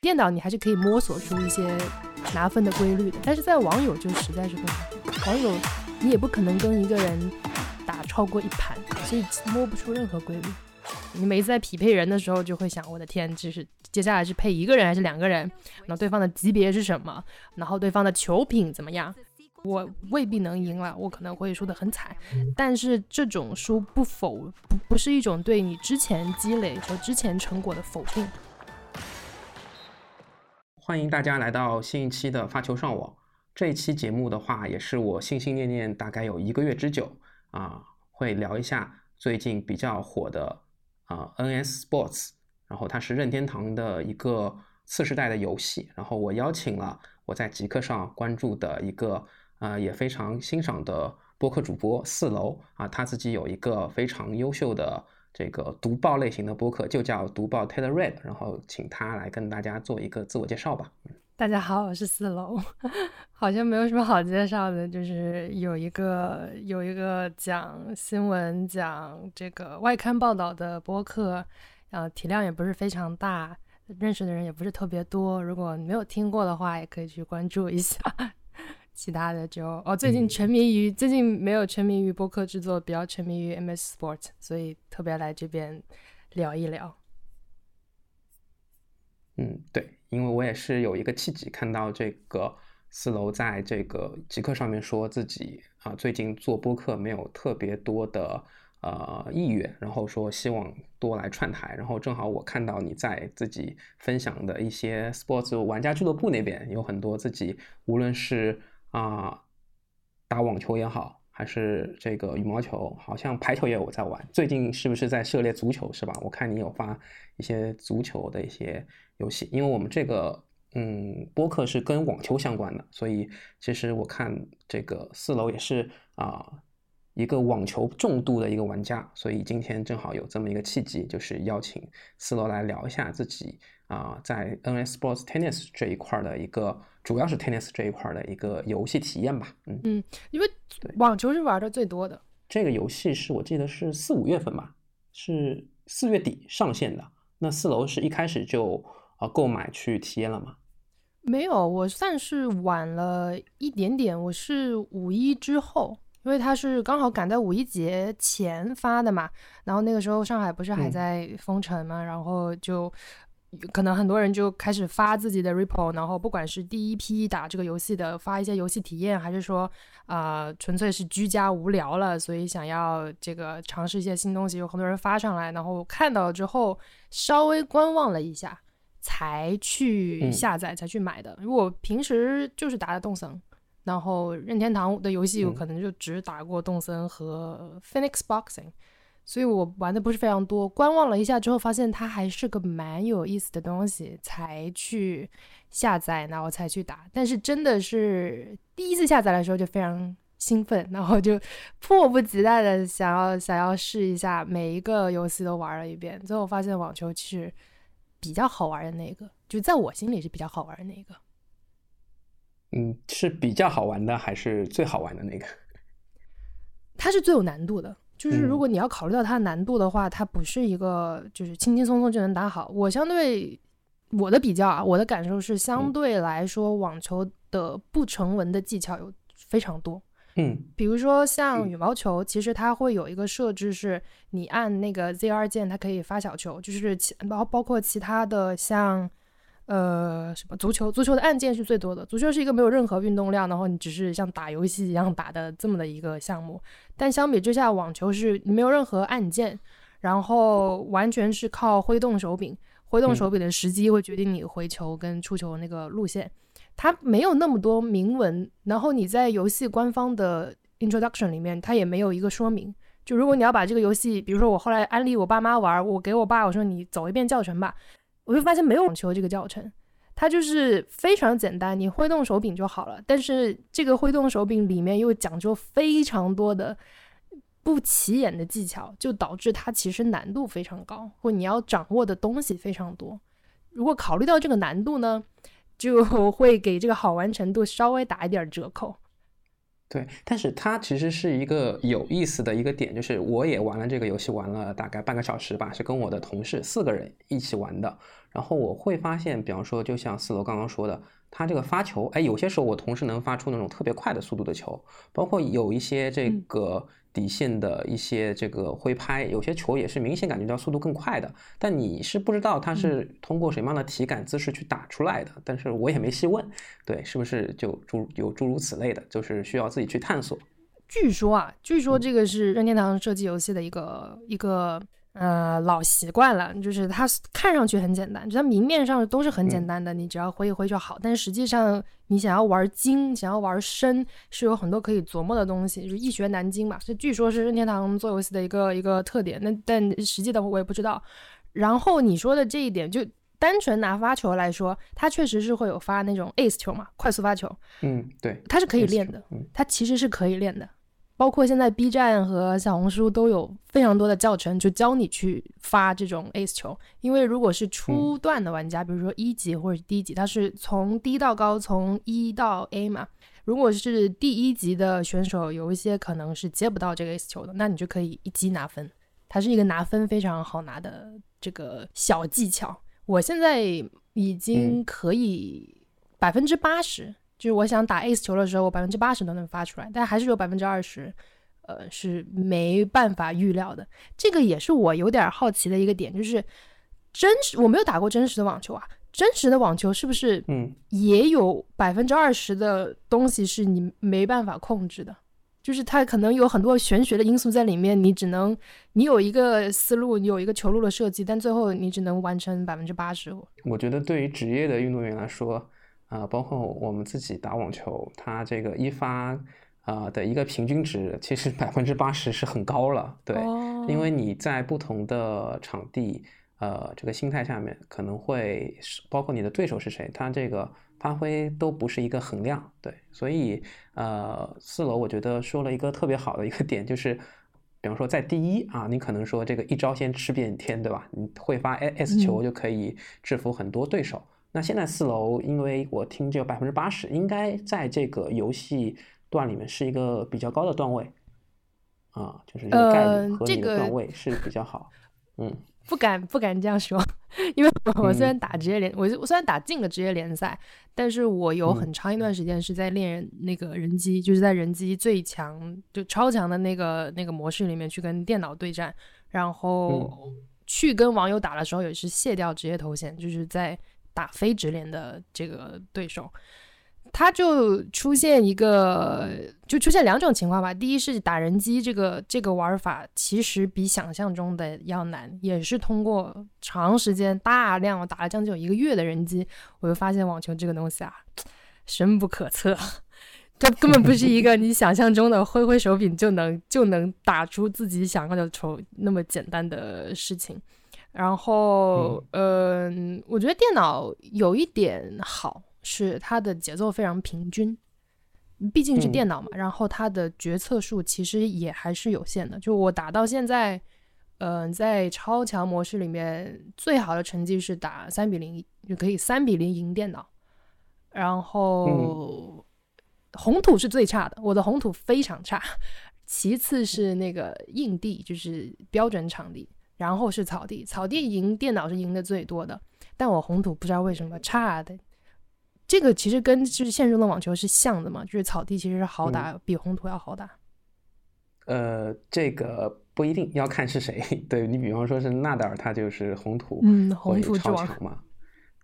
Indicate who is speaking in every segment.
Speaker 1: 电脑你还是可以摸索出一些拿分的规律的，但是在网友就实在是不能。网友你也不可能跟一个人打超过一盘，所以摸不出任何规律。你每次在匹配人的时候，就会想：我的天，这是接下来是配一个人还是两个人？然后对方的级别是什么？然后对方的球品怎么样？我未必能赢了，我可能会输得很惨。但是这种输不否不不是一种对你之前积累和之前成果的否定。
Speaker 2: 欢迎大家来到新一期的发球上网。这一期节目的话，也是我心心念念大概有一个月之久啊，会聊一下最近比较火的啊 NS Sports，然后它是任天堂的一个次世代的游戏。然后我邀请了我在极客上关注的一个啊也非常欣赏的播客主播四楼啊，他自己有一个非常优秀的。这个读报类型的播客就叫读报 Taylor Read，然后请他来跟大家做一个自我介绍吧。
Speaker 1: 大家好，我是四楼，好像没有什么好介绍的，就是有一个有一个讲新闻、讲这个外刊报道的播客，呃，体量也不是非常大，认识的人也不是特别多。如果你没有听过的话，也可以去关注一下。其他的就哦，最近沉迷于最近没有沉迷于播客制作，比较沉迷于 MS Sport，所以特别来这边聊一聊。
Speaker 2: 嗯，对，因为我也是有一个契机，看到这个四楼在这个极客上面说自己啊，最近做播客没有特别多的呃意愿，然后说希望多来串台，然后正好我看到你在自己分享的一些 Sports 玩家俱乐部那边有很多自己，无论是啊，打网球也好，还是这个羽毛球，好像排球也有在玩。最近是不是在涉猎足球？是吧？我看你有发一些足球的一些游戏。因为我们这个嗯播客是跟网球相关的，所以其实我看这个四楼也是啊一个网球重度的一个玩家，所以今天正好有这么一个契机，就是邀请四楼来聊一下自己啊在 NS Sports Tennis 这一块的一个。主要是 tennis 这一块的一个游戏体验吧，
Speaker 1: 嗯嗯，因为网球是玩的最多的。
Speaker 2: 这个游戏是我记得是四五月份吧，是四月底上线的。那四楼是一开始就啊购买去体验了吗？
Speaker 1: 没有，我算是晚了一点点。我是五一之后，因为它是刚好赶在五一节前发的嘛。然后那个时候上海不是还在封城嘛，然后就。可能很多人就开始发自己的 report，然后不管是第一批打这个游戏的发一些游戏体验，还是说啊纯粹是居家无聊了，所以想要这个尝试一些新东西，有很多人发上来，然后看到之后稍微观望了一下，才去下载，才去买的。如果平时就是打的动森，然后任天堂的游戏我可能就只打过动森和 Phoenix Boxing。所以我玩的不是非常多，观望了一下之后，发现它还是个蛮有意思的东西，才去下载，然后才去打。但是真的是第一次下载的时候就非常兴奋，然后就迫不及待的想要想要试一下，每一个游戏都玩了一遍。最后发现网球其实比较好玩的那个，就在我心里是比较好玩的那个。
Speaker 2: 嗯，是比较好玩的还是最好玩的那个？
Speaker 1: 它是最有难度的。就是如果你要考虑到它的难度的话，它不是一个就是轻轻松松就能打好。我相对我的比较啊，我的感受是相对来说，网球的不成文的技巧有非常多。
Speaker 2: 嗯，
Speaker 1: 比如说像羽毛球，其实它会有一个设置，是你按那个 ZR 键，它可以发小球，就是其包包括其他的像。呃，什么足球？足球的按键是最多的。足球是一个没有任何运动量，然后你只是像打游戏一样打的这么的一个项目。但相比之下，网球是没有任何按键，然后完全是靠挥动手柄。挥动手柄的时机会决定你回球跟出球那个路线。它没有那么多明文，然后你在游戏官方的 introduction 里面，它也没有一个说明。就如果你要把这个游戏，比如说我后来安利我爸妈玩，我给我爸我说你走一遍教程吧。我就发现没有网球这个教程，它就是非常简单，你挥动手柄就好了。但是这个挥动手柄里面又讲究非常多的不起眼的技巧，就导致它其实难度非常高，或你要掌握的东西非常多。如果考虑到这个难度呢，就 会给这个好玩程度稍微打一点折扣。
Speaker 2: 对，但是它其实是一个有意思的一个点，就是我也玩了这个游戏，玩了大概半个小时吧，是跟我的同事四个人一起玩的。然后我会发现，比方说，就像四楼刚刚说的，他这个发球，哎，有些时候我同事能发出那种特别快的速度的球，包括有一些这个。底线的一些这个挥拍，有些球也是明显感觉到速度更快的，但你是不知道它是通过什么样的体感姿势去打出来的。但是我也没细问，对，是不是就诸有诸如此类的，就是需要自己去探索。
Speaker 1: 据说啊，据说这个是任天堂设计游戏的一个一个。呃，老习惯了，就是它看上去很简单，就它明面上都是很简单的，你只要挥一挥就好。但是实际上，你想要玩精，想要玩深，是有很多可以琢磨的东西，就是易学难精嘛。所以据说是任天堂做游戏的一个一个特点。那但实际的我也不知道。然后你说的这一点，就单纯拿发球来说，它确实是会有发那种 ace 球嘛，快速发球。
Speaker 2: 嗯，对，
Speaker 1: 它是可以练的，它其实是可以练的。包括现在 B 站和小红书都有非常多的教程，就教你去发这种 Ace 球。因为如果是初段的玩家，比如说一级或者低级，它是从低到高，从一到 A 嘛。如果是第一级的选手，有一些可能是接不到这个 Ace 球的，那你就可以一击拿分。它是一个拿分非常好拿的这个小技巧。我现在已经可以百分之八十。就是我想打 ace 球的时候，我百分之八十都能发出来，但还是有百分之二十，呃，是没办法预料的。这个也是我有点好奇的一个点，就是真实我没有打过真实的网球啊，真实的网球是不是
Speaker 2: 嗯
Speaker 1: 也有百分之二十的东西是你没办法控制的？就是它可能有很多玄学的因素在里面，你只能你有一个思路，你有一个球路的设计，但最后你只能完成百分之八十。
Speaker 2: 我觉得对于职业的运动员来说。啊，包括我们自己打网球，它这个一发啊的一个平均值，其实百分之八十是很高了。对，因为你在不同的场地，呃，这个心态下面，可能会包括你的对手是谁，他这个发挥都不是一个衡量。对，所以呃，四楼我觉得说了一个特别好的一个点，就是比方说在第一啊，你可能说这个一招先吃遍天，对吧？你会发 S 球就可以制服很多对手。那现在四楼，因为我听这百分之八十，应该在这个游戏段里面是一个比较高的段位，啊，就是这个概率和你的段位是比较好。嗯，
Speaker 1: 不敢不敢这样说，因为我虽然打职业联，我我虽然打进了职业联赛，但是我有很长一段时间是在练那个人机，就是在人机最强就超强的那个那个模式里面去跟电脑对战，然后去跟网友打的时候也是卸掉职业头衔，就是在。打非直连的这个对手，他就出现一个，就出现两种情况吧。第一是打人机这个这个玩法，其实比想象中的要难，也是通过长时间大量打了将近有一个月的人机，我就发现网球这个东西啊，深不可测，它根本不是一个你想象中的挥挥手柄就能就能打出自己想要的球那么简单的事情。然后，嗯，我觉得电脑有一点好，是它的节奏非常平均，毕竟是电脑嘛。然后它的决策数其实也还是有限的。就我打到现在，嗯，在超强模式里面，最好的成绩是打三比零，就可以三比零赢电脑。然后红土是最差的，我的红土非常差。其次是那个硬地，就是标准场地。然后是草地，草地赢电脑是赢的最多的，但我红土不知道为什么差的。这个其实跟就是现实中的网球是像的嘛，就是草地其实是好打，比红土要好打。
Speaker 2: 呃，这个不一定要看是谁。对你比方说是纳达尔，他就是红土，
Speaker 1: 嗯，红土
Speaker 2: 超强嘛。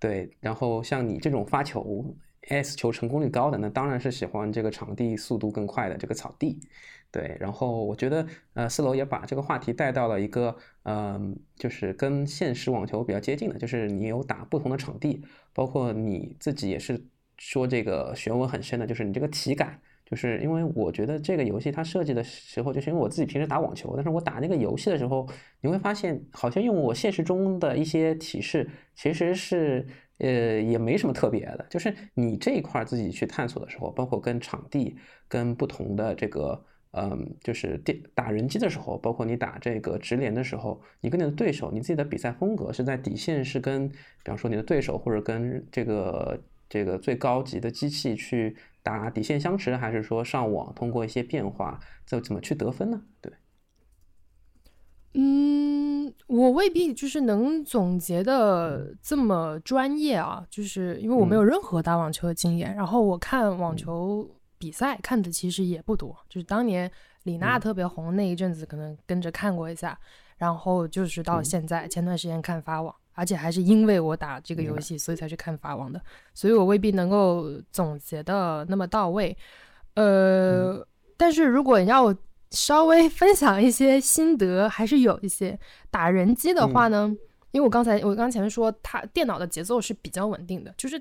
Speaker 2: 对，然后像你这种发球 S 球成功率高的，那当然是喜欢这个场地速度更快的这个草地。对，然后我觉得，呃，四楼也把这个话题带到了一个，嗯，就是跟现实网球比较接近的，就是你有打不同的场地，包括你自己也是说这个学问很深的，就是你这个体感，就是因为我觉得这个游戏它设计的时候，就是因为我自己平时打网球，但是我打那个游戏的时候，你会发现好像用我现实中的一些提示，其实是，呃，也没什么特别的，就是你这一块自己去探索的时候，包括跟场地、跟不同的这个。嗯，就是电打人机的时候，包括你打这个直连的时候，你跟你的对手，你自己的比赛风格是在底线是跟，比方说你的对手或者跟这个这个最高级的机器去打底线相持，还是说上网通过一些变化，这怎么去得分呢？对。
Speaker 1: 嗯，我未必就是能总结的这么专业啊，就是因为我没有任何打网球的经验，然后我看网球比赛看的其实也不多，就是当年李娜特别红那一阵子，可能跟着看过一下，然后就是到现在前段时间看法网，而且还是因为我打这个游戏，所以才去看法网的，所以我未必能够总结的那么到位。呃，但是如果要稍微 分享一些心得，还是有一些。打人机的话呢，因为我刚才我刚前面说，它电脑的节奏是比较稳定的，就是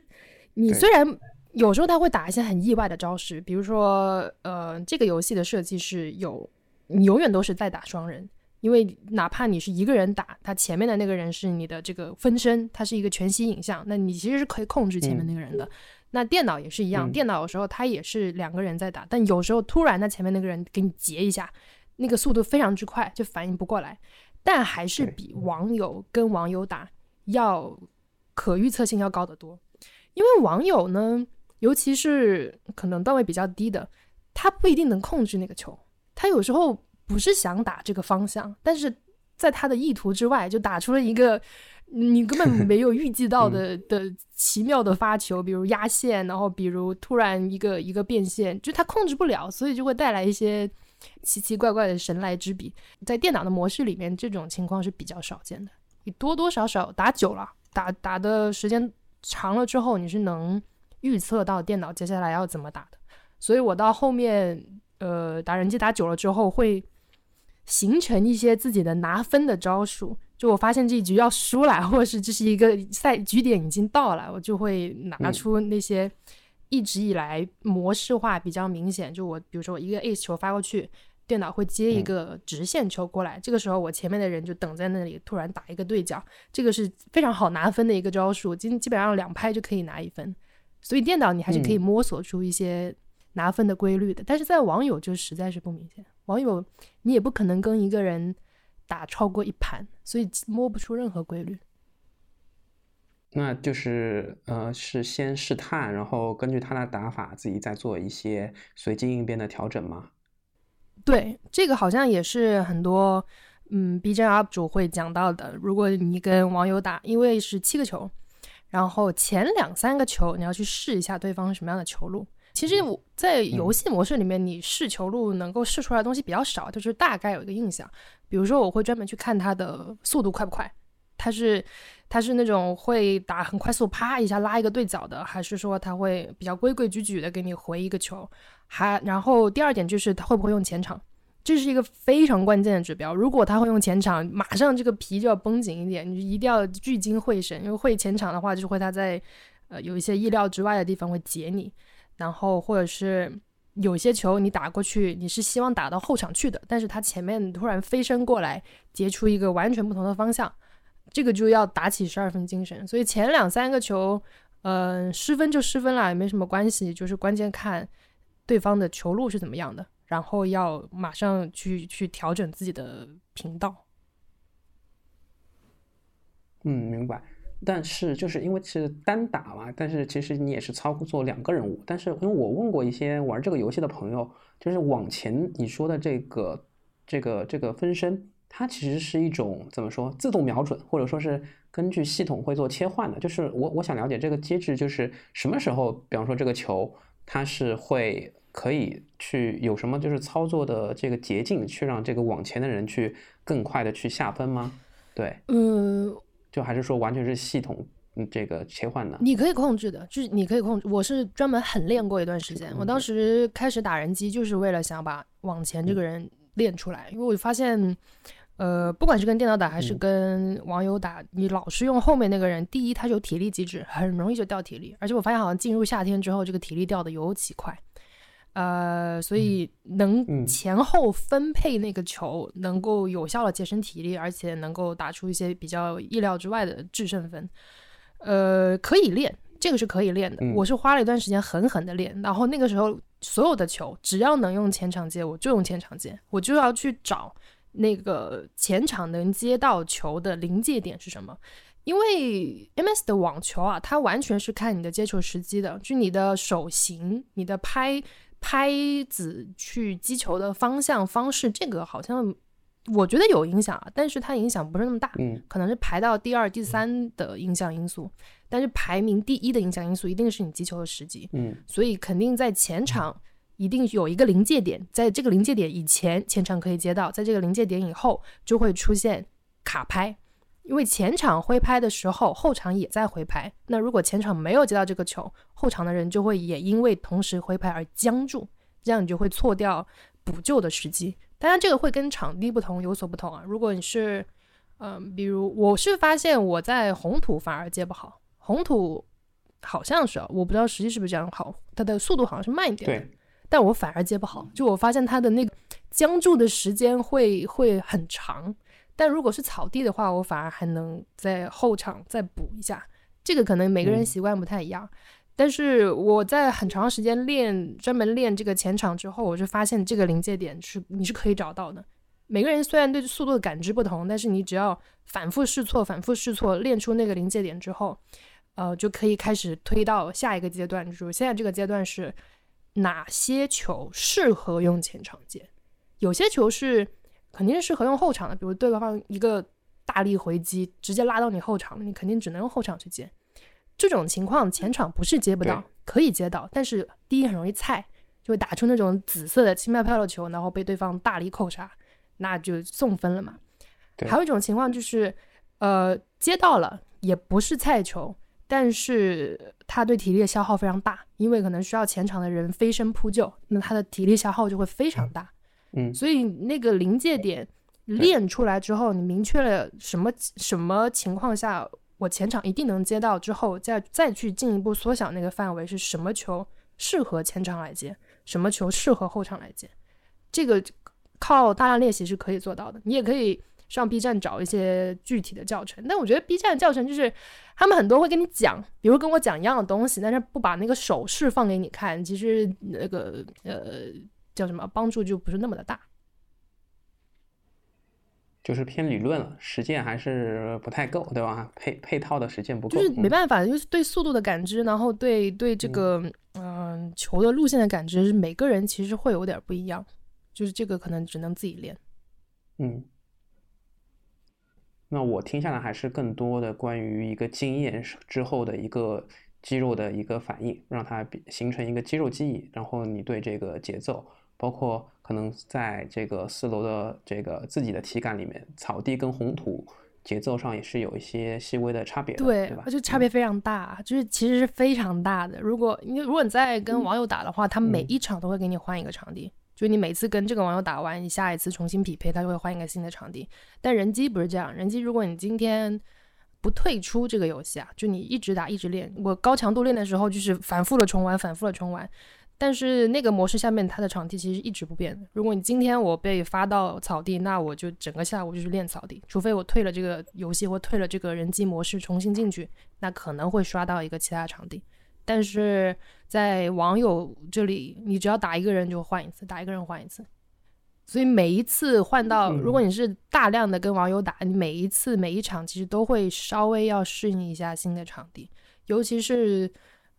Speaker 1: 你虽然有时候他会打一些很意外的招式，比如说，呃，这个游戏的设计是有，你永远都是在打双人，因为哪怕你是一个人打，他前面的那个人是你的这个分身，他是一个全息影像，那你其实是可以控制前面那个人的。那电脑也是一样，电脑有时候它也是两个人在打，但有时候突然他前面那个人给你截一下，那个速度非常之快，就反应不过来。但还是比网友跟网友打要可预测性要高得多，因为网友呢，尤其是可能段位比较低的，他不一定能控制那个球，他有时候不是想打这个方向，但是在他的意图之外，就打出了一个。你根本没有预计到的 的奇妙的发球，比如压线，然后比如突然一个一个变线，就他控制不了，所以就会带来一些奇奇怪怪的神来之笔。在电脑的模式里面，这种情况是比较少见的。你多多少少打久了，打打的时间长了之后，你是能预测到电脑接下来要怎么打的。所以我到后面，呃，打人机打久了之后，会形成一些自己的拿分的招数。就我发现这一局要输了，或者是这是一个赛局点已经到了，我就会拿出那些一直以来模式化比较明显。就我比如说我一个 ace 球发过去，电脑会接一个直线球过来，这个时候我前面的人就等在那里，突然打一个对角，这个是非常好拿分的一个招数，基基本上两拍就可以拿一分。所以电脑你还是可以摸索出一些拿分的规律的，但是在网友就实在是不明显。网友你也不可能跟一个人。打超过一盘，所以摸不出任何规律。
Speaker 2: 那就是呃，是先试探，然后根据他的打法，自己再做一些随机应变的调整吗？
Speaker 1: 对，这个好像也是很多嗯 B 站 UP 主会讲到的。如果你跟网友打，因为是七个球，然后前两三个球你要去试一下对方什么样的球路。其实我在游戏模式里面，你试球路能够试出来的东西比较少，就是大概有一个印象。比如说，我会专门去看他的速度快不快，他是他是那种会打很快速，啪一下拉一个对角的，还是说他会比较规规矩矩的给你回一个球？还然后第二点就是他会不会用前场，这是一个非常关键的指标。如果他会用前场，马上这个皮就要绷紧一点，你一定要聚精会神，因为会前场的话，就是会他在呃有一些意料之外的地方会截你。然后或者是有些球你打过去，你是希望打到后场去的，但是他前面突然飞身过来，截出一个完全不同的方向，这个就要打起十二分精神。所以前两三个球，嗯，失分就失分了，也没什么关系，就是关键看对方的球路是怎么样的，然后要马上去去调整自己的频道。
Speaker 2: 嗯，明白。但是就是因为是单打嘛，但是其实你也是操作两个人物。但是因为我问过一些玩这个游戏的朋友，就是往前你说的这个这个这个分身，它其实是一种怎么说自动瞄准，或者说是根据系统会做切换的。就是我我想了解这个机制，就是什么时候，比方说这个球它是会可以去有什么就是操作的这个捷径，去让这个往前的人去更快的去下分吗？对，
Speaker 1: 嗯。
Speaker 2: 就还是说完全是系统嗯这个切换的，
Speaker 1: 你可以控制的，就是你可以控制。我是专门狠练过一段时间，我当时开始打人机就是为了想把往前这个人练出来，因为我发现，呃，不管是跟电脑打还是跟网友打，你老是用后面那个人，第一他有体力机制，很容易就掉体力，而且我发现好像进入夏天之后，这个体力掉的尤其快。呃，所以能前后分配那个球，能够有效的节省体力，而且能够打出一些比较意料之外的制胜分。呃，可以练，这个是可以练的。我是花了一段时间狠狠的练，然后那个时候所有的球只要能用前场接，我就用前场接，我就要去找那个前场能接到球的临界点是什么。因为 MS 的网球啊，它完全是看你的接球时机的，就你的手型、你的拍拍子去击球的方向方式，这个好像我觉得有影响啊，但是它影响不是那么大，
Speaker 2: 嗯，
Speaker 1: 可能是排到第二、第三的影响因素，但是排名第一的影响因素一定是你击球的时机，
Speaker 2: 嗯，
Speaker 1: 所以肯定在前场一定有一个临界点，在这个临界点以前，前场可以接到，在这个临界点以后就会出现卡拍。因为前场挥拍的时候，后场也在挥拍。那如果前场没有接到这个球，后场的人就会也因为同时挥拍而僵住，这样你就会错掉补救的时机。当然，这个会跟场地不同有所不同啊。如果你是，嗯，比如我是发现我在红土反而接不好，红土好像是，我不知道实际是不是这样好，它的速度好像是慢一点的，但我反而接不好。就我发现它的那个僵住的时间会会很长。但如果是草地的话，我反而还能在后场再补一下。这个可能每个人习惯不太一样。但是我在很长时间练，专门练这个前场之后，我就发现这个临界点是你是可以找到的。每个人虽然对速度的感知不同，但是你只要反复试错、反复试错，练出那个临界点之后，呃，就可以开始推到下一个阶段。就是现在这个阶段是哪些球适合用前场接，有些球是。肯定是适合用后场的，比如对方一个大力回击，直接拉到你后场，你肯定只能用后场去接。这种情况前场不是接不到，可以接到，但是第一很容易菜，就会打出那种紫色的轻飘飘的球，然后被对方大力扣杀，那就送分了嘛。还有一种情况就是，呃，接到了也不是菜球，但是他对体力的消耗非常大，因为可能需要前场的人飞身扑救，那他的体力消耗就会非常大。
Speaker 2: 嗯，
Speaker 1: 所以那个临界点练出来之后，你明确了什么什么情况下我前场一定能接到，之后再再去进一步缩小那个范围，是什么球适合前场来接，什么球适合后场来接，这个靠大量练习是可以做到的。你也可以上 B 站找一些具体的教程，但我觉得 B 站的教程就是他们很多会跟你讲，比如跟我讲一样的东西，但是不把那个手势放给你看，其实那个呃。叫什么帮助就不是那么的大，
Speaker 2: 就是偏理论了，实践还是不太够，对吧？配配套的实践不够，
Speaker 1: 就是没办法，就是对速度的感知，然后对对这个嗯球的路线的感知，每个人其实会有点不一样，就是这个可能只能自己练。
Speaker 2: 嗯，那我听下来还是更多的关于一个经验之后的一个肌肉的一个反应，让它形成一个肌肉记忆，然后你对这个节奏。包括可能在这个四楼的这个自己的体感里面，草地跟红土节奏上也是有一些细微的差别，对
Speaker 1: 对吧？就差别非常大，就是其实是非常大的。如果你如果你在跟网友打的话，他每一场都会给你换一个场地，就你每次跟这个网友打完，你下一次重新匹配，他就会换一个新的场地。但人机不是这样，人机如果你今天不退出这个游戏啊，就你一直打一直练，我高强度练的时候就是反复的重玩，反复的重玩。但是那个模式下面，它的场地其实一直不变的。如果你今天我被发到草地，那我就整个下午就是练草地，除非我退了这个游戏或退了这个人机模式，重新进去，那可能会刷到一个其他场地。但是在网友这里，你只要打一个人就换一次，打一个人换一次。所以每一次换到，如果你是大量的跟网友打，你每一次每一场其实都会稍微要适应一下新的场地，尤其是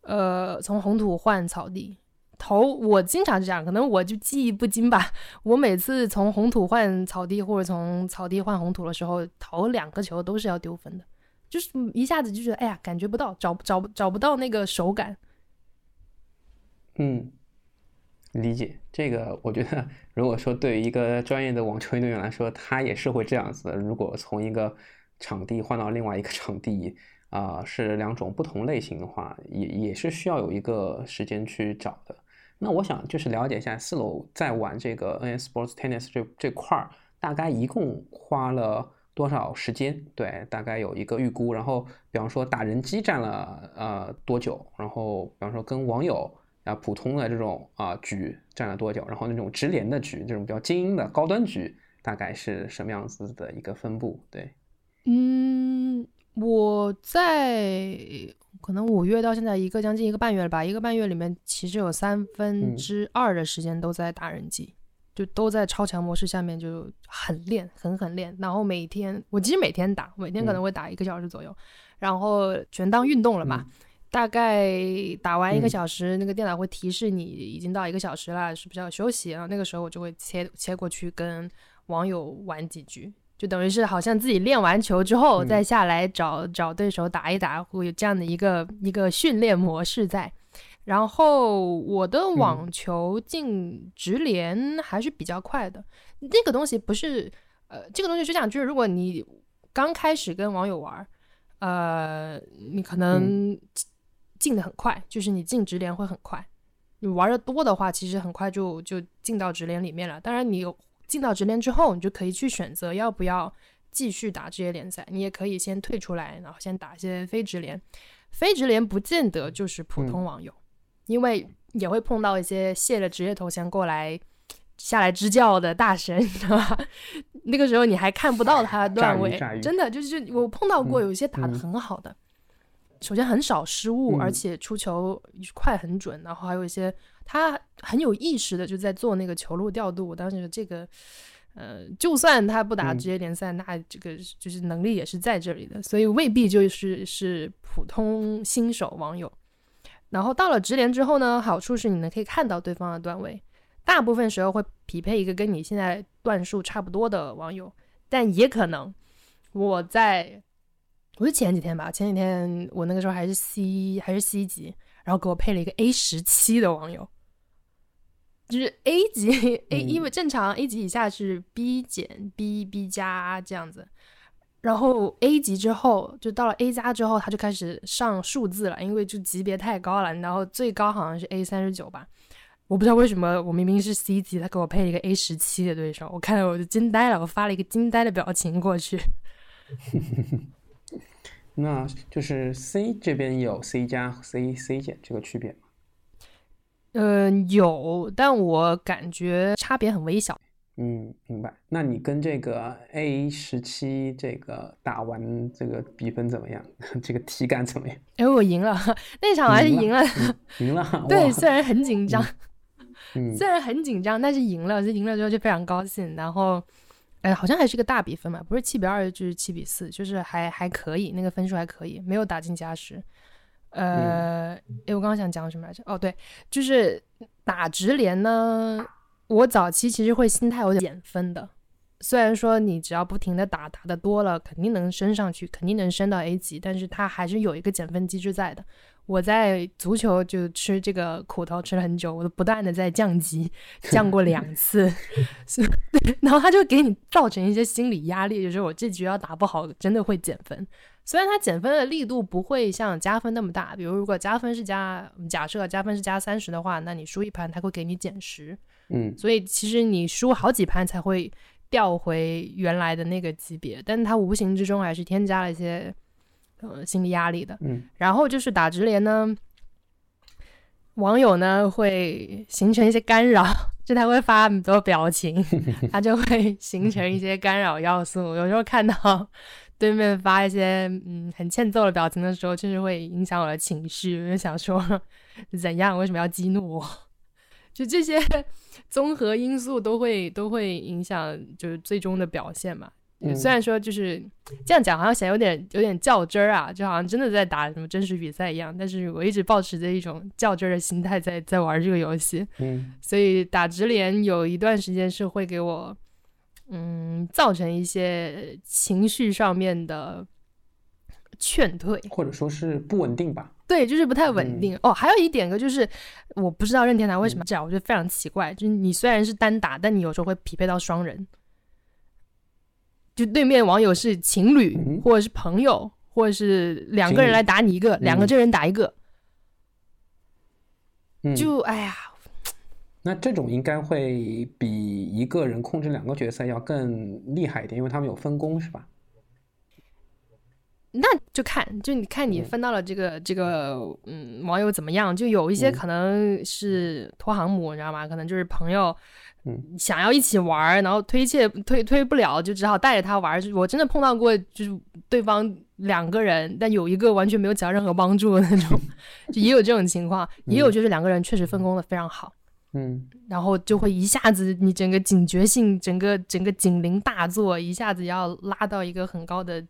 Speaker 1: 呃从红土换草地。投我经常这样，可能我就记忆不精吧。我每次从红土换草地，或者从草地换红土的时候，投两个球都是要丢分的，就是一下子就觉得，哎呀，感觉不到，找找不找不到那个手感。
Speaker 2: 嗯，理解这个。我觉得，如果说对于一个专业的网球运动员来说，他也是会这样子的。如果从一个场地换到另外一个场地，啊，是两种不同类型的话，也也是需要有一个时间去找的。那我想就是了解一下四楼在玩这个 N S Sports Tennis 这这块儿，大概一共花了多少时间？对，大概有一个预估。然后，比方说打人机占了呃多久？然后，比方说跟网友啊普通的这种啊局占了多久？然后那种直连的局，这种比较精英的高端局，大概是什么样子的一个分布？对，
Speaker 1: 嗯，我在。可能五月到现在一个将近一个半月了吧，一个半月里面其实有三分之二的时间都在打人机，就都在超强模式下面就很练，狠狠练。然后每天我其实每天打，每天可能会打一个小时左右，然后全当运动了嘛。大概打完一个小时，那个电脑会提示你已经到一个小时了，是不是要休息？然后那个时候我就会切切过去跟网友玩几局，就等于是好像自己练完球之后再下来找找对手打一打，会有这样的一个一个训练模式在。然后我的网球进直连还是比较快的，那个东西不是呃，这个东西是这样，就是如果你刚开始跟网友玩，呃，你可能进的很快，就是你进直连会很快。你玩的多的话，其实很快就就进到直连里面了。当然，你进到直联之后，你就可以去选择要不要继续打这些联赛，你也可以先退出来，然后先打一些非直联。非直联不见得就是普通网友。因为也会碰到一些卸了职业头衔过来下来支教的大神，知道吧？那个时候你还看不到他的段位，真的就是我碰到过有一些打的很好的，首先很少失误，而且出球快很准，然后还有一些他很有意识的就在做那个球路调度。我当时这个，呃，就算他不打职业联赛，那这个就是能力也是在这里的，所以未必就是是普通新手网友。然后到了直连之后呢，好处是你们可以看到对方的段位，大部分时候会匹配一个跟你现在段数差不多的网友，但也可能我在，我是前几天吧，前几天我那个时候还是 C 还是 C 级，然后给我配了一个 A 十七的网友，就是 A 级 A，因为正常 A 级以下是 B 减 B B 加这样子。然后 A 级之后，就到了 A 加之后，他就开始上数字了，因为就级别太高了。然后最高好像是 A 三十九吧，我不知道为什么，我明明是 C 级，他给我配了一个 A 十七的对手，我看了我就惊呆了，我发了一个惊呆的表情过去。
Speaker 2: 那就是 C 这边有 C 加、C、C 减这个区别吗？
Speaker 1: 嗯，有，但我感觉差别很微小。
Speaker 2: 嗯，明白。那你跟这个 A 十七这个打完，这个比分怎么样？这个体感怎么样？
Speaker 1: 哎，我赢了，那场还是赢了，
Speaker 2: 赢了。
Speaker 1: 对，虽然很紧张，虽然很紧张，但是赢了。就赢了之后就非常高兴。然后，哎，好像还是个大比分嘛，不是七比二就是七比四，就是还还可以，那个分数还可以，没有打进加时。呃，哎，我刚刚想讲什么来着？哦，对，就是打直连呢。我早期其实会心态有点减分的，虽然说你只要不停的打，打的多了，肯定能升上去，肯定能升到 A 级，但是它还是有一个减分机制在的。我在足球就吃这个苦头吃了很久，我都不断的在降级，降过两次，对，然后他就给你造成一些心理压力，就是我这局要打不好，真的会减分。虽然它减分的力度不会像加分那么大，比如如果加分是加，假设加分是加三十的话，那你输一盘，它会给你减十。
Speaker 2: 嗯，
Speaker 1: 所以其实你输好几盘才会调回原来的那个级别，但是它无形之中还是添加了一些呃心理压力的。
Speaker 2: 嗯，
Speaker 1: 然后就是打直连呢，网友呢会形成一些干扰，就他会发很多表情，他就会形成一些干扰要素。有时候看到对面发一些嗯很欠揍的表情的时候，确实会影响我的情绪，我就想说 怎样，为什么要激怒我？就这些综合因素都会都会影响，就是最终的表现嘛。虽然说就是这样讲，好像显得有点有点较真儿啊，就好像真的在打什么真实比赛一样。但是我一直保持着一种较真儿的心态在在玩这个游戏。
Speaker 2: 嗯，
Speaker 1: 所以打直连有一段时间是会给我嗯造成一些情绪上面的劝退，
Speaker 2: 或者说是不稳定吧。
Speaker 1: 对，就是不太稳定哦。还有一点个就是，我不知道任天堂为什么这样，我觉得非常奇怪。就是你虽然是单打，但你有时候会匹配到双人，就对面网友是情侣，或者是朋友，或者是两个人来打你一个，两个真人打一个，就哎呀，
Speaker 2: 那这种应该会比一个人控制两个角色要更厉害一点，因为他们有分工，是吧？
Speaker 1: 那就看，就你看你分到了这个这个嗯网友怎么样？就有一些可能是拖航母，你知道吗？可能就是朋友，
Speaker 2: 嗯，
Speaker 1: 想要一起玩，然后推卸推推不了，就只好带着他玩。我真的碰到过，就是对方两个人，但有一个完全没有起到任何帮助的那种，就也有这种情况，也有就是两个人确实分工的非常好。
Speaker 2: 嗯，
Speaker 1: 然后就会一下子你整个警觉性，整个整个警铃大作，一下子要拉到一个很高的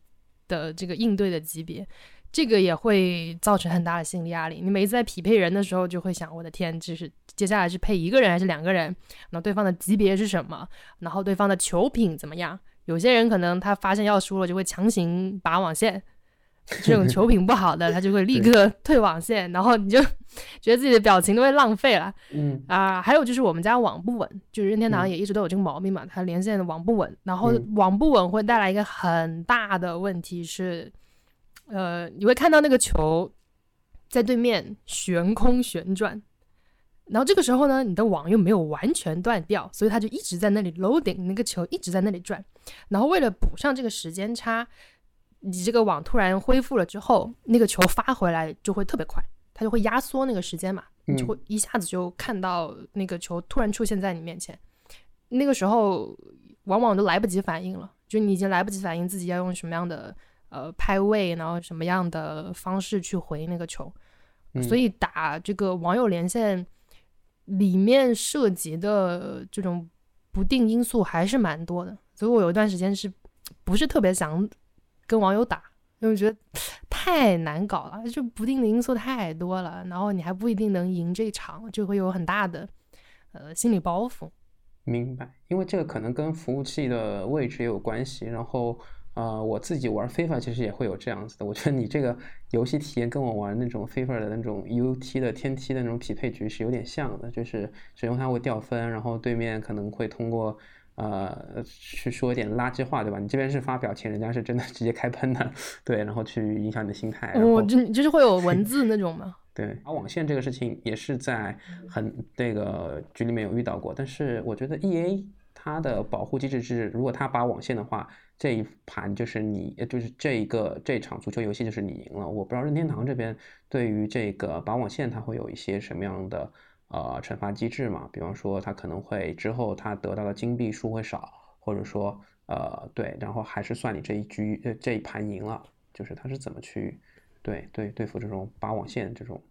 Speaker 1: 的这个应对的级别，这个也会造成很大的心理压力。你每次在匹配人的时候，就会想，我的天，这是接下来是配一个人还是两个人？那对方的级别是什么？然后对方的球品怎么样？有些人可能他发现要输了，就会强行拔网线。这种球品不好的，他就会立刻退网线，然后你就 觉得自己的表情都会浪费了。
Speaker 2: 嗯
Speaker 1: 啊，还有就是我们家网不稳，就是任天堂也一直都有这个毛病嘛，它连线的网不稳，然后网不稳会带来一个很大的问题是，呃，你会看到那个球在对面悬空旋转，然后这个时候呢，你的网又没有完全断掉，所以它就一直在那里 loading，那个球一直在那里转，然后为了补上这个时间差。你这个网突然恢复了之后，那个球发回来就会特别快，它就会压缩那个时间嘛，你就会一下子就看到那个球突然出现在你面前，那个时候往往都来不及反应了，就你已经来不及反应自己要用什么样的呃拍位，然后什么样的方式去回那个球，所以打这个网友连线里面涉及的这种不定因素还是蛮多的，所以我有一段时间是不是特别想。跟网友打，因为觉得 太难搞了，就不定的因素太多了，然后你还不一定能赢这场，就会有很大的呃心理包袱。
Speaker 2: 明白，因为这个可能跟服务器的位置也有关系。然后呃，我自己玩 FIFA 其实也会有这样子的。我觉得你这个游戏体验跟我玩那种 FIFA 的那种 UT 的天梯的那种匹配局是有点像的，就是使用它会掉分，然后对面可能会通过。呃，去说一点垃圾话，对吧？你这边是发表情，人家是真的直接开喷的，对，然后去影响你的心态。
Speaker 1: 我就就是会有文字那种吗？
Speaker 2: 对，拔网线这个事情也是在很这个局里面有遇到过，但是我觉得 E A 它的保护机制是，如果他拔网线的话，这一盘就是你，就是这一个这场足球游戏就是你赢了。我不知道任天堂这边对于这个拔网线，它会有一些什么样的？呃，惩罚机制嘛，比方说他可能会之后他得到的金币数会少，或者说呃对，然后还是算你这一局呃这一盘赢了，就是他是怎么去对对对付这种拔网线这种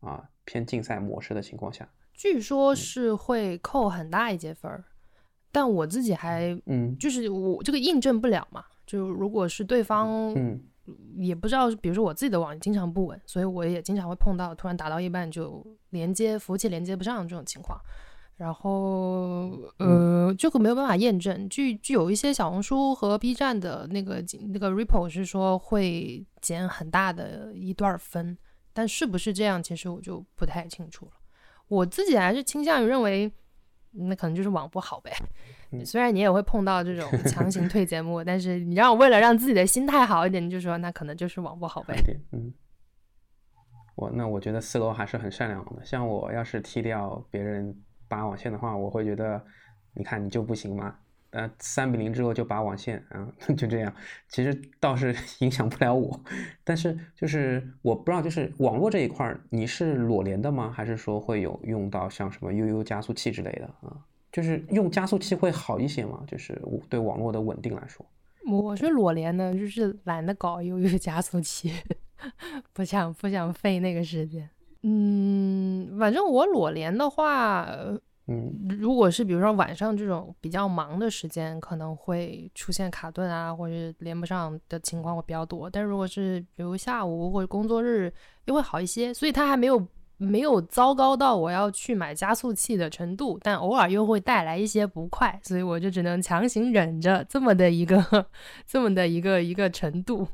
Speaker 2: 啊偏竞赛模式的情况下，
Speaker 1: 据说是会扣很大一截分儿，但我自己还
Speaker 2: 嗯，
Speaker 1: 就是我这个印证不了嘛，就如果是对方
Speaker 2: 嗯。
Speaker 1: 也不知道，比如说我自己的网经常不稳，所以我也经常会碰到突然打到一半就连接服务器连接不上这种情况。然后呃，这个没有办法验证。据据有一些小红书和 B 站的那个那个 report 是说会减很大的一段分，但是不是这样，其实我就不太清楚了。我自己还是倾向于认为，那可能就是网不好呗。虽然你也会碰到这种强行退节目，但是你让我为了让自己的心态好一点，你就说那可能就是网不好呗。
Speaker 2: 嗯，我那我觉得四楼还是很善良的。像我要是踢掉别人拔网线的话，我会觉得，你看你就不行吗？呃，三比零之后就拔网线啊，就这样。其实倒是 影响不了我，但是就是我不知道，就是网络这一块你是裸连的吗？还是说会有用到像什么 UU 加速器之类的啊？就是用加速器会好一些吗？就是对网络的稳定来说，
Speaker 1: 我是裸连的，就是懒得搞 UU 加速器，不想不想费那个时间。嗯，反正我裸连的话，
Speaker 2: 嗯，
Speaker 1: 如果是比如说晚上这种比较忙的时间，可能会出现卡顿啊，或者连不上的情况会比较多。但如果是比如下午或者工作日，又会好一些。所以它还没有。没有糟糕到我要去买加速器的程度，但偶尔又会带来一些不快，所以我就只能强行忍着这么的一个这么的一个一个程度。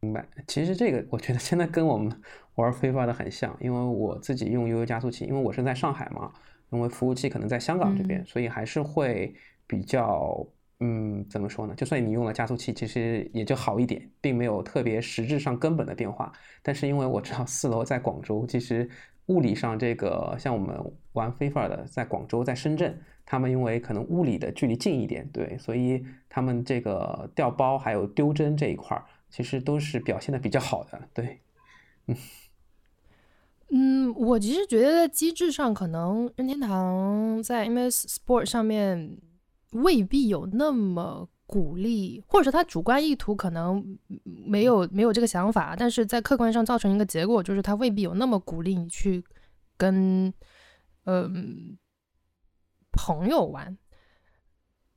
Speaker 2: 明白，其实这个我觉得现在跟我们玩飞发的很像，因为我自己用悠悠加速器，因为我是在上海嘛，因为服务器可能在香港这边，所以还是会比较。嗯，怎么说呢？就算你用了加速器，其实也就好一点，并没有特别实质上根本的变化。但是因为我知道四楼在广州，其实物理上这个像我们玩 FIFA 的，在广州、在深圳，他们因为可能物理的距离近一点，对，所以他们这个掉包还有丢帧这一块儿，其实都是表现的比较好的。对，
Speaker 1: 嗯，嗯，我其实觉得在机制上，可能任天堂在 MS Sport 上面。未必有那么鼓励，或者说他主观意图可能没有没有这个想法，但是在客观上造成一个结果，就是他未必有那么鼓励你去跟，嗯，朋友玩。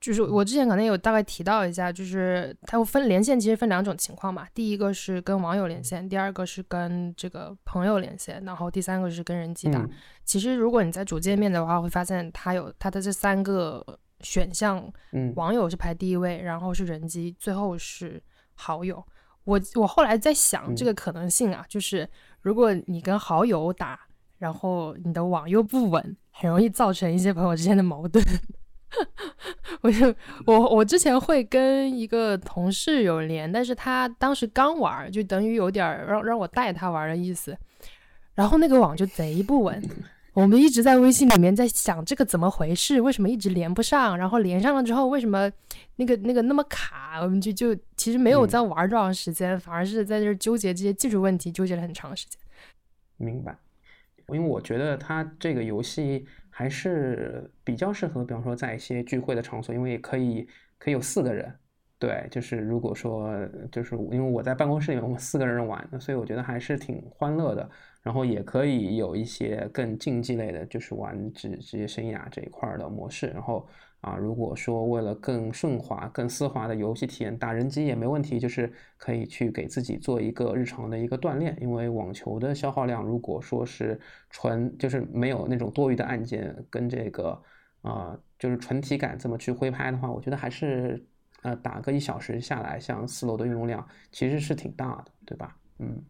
Speaker 1: 就是我之前可能有大概提到一下，就是它会分连线，其实分两种情况嘛。第一个是跟网友连线，第二个是跟这个朋友连线，然后第三个是跟人机打。其实如果你在主界面的话，会发现它有它的这三个选项，网友是排第一位，然后是人机，最后是好友。我我后来在想这个可能性啊，就是如果你跟好友打，然后你的网又不稳，很容易造成一些朋友之间的矛盾。我就我我之前会跟一个同事有连，但是他当时刚玩，就等于有点让让我带他玩的意思。然后那个网就贼不稳，我们一直在微信里面在想这个怎么回事，为什么一直连不上？然后连上了之后，为什么那个那个那么卡？我们就就其实没有在玩多长时间，反而是在这纠结这些技术问题，纠结了很长时间。
Speaker 2: 明白，因为我觉得它这个游戏。还是比较适合，比方说在一些聚会的场所，因为可以可以有四个人，对，就是如果说就是因为我在办公室里面，我们四个人玩，所以我觉得还是挺欢乐的。然后也可以有一些更竞技类的，就是玩职职业生涯这一块的模式。然后。啊，如果说为了更顺滑、更丝滑的游戏体验，打人机也没问题，就是可以去给自己做一个日常的一个锻炼。因为网球的消耗量，如果说是纯就是没有那种多余的按键跟这个啊，就是纯体感这么去挥拍的话，我觉得还是呃打个一小时下来，像四楼的运动量其实是挺大的，对吧？嗯，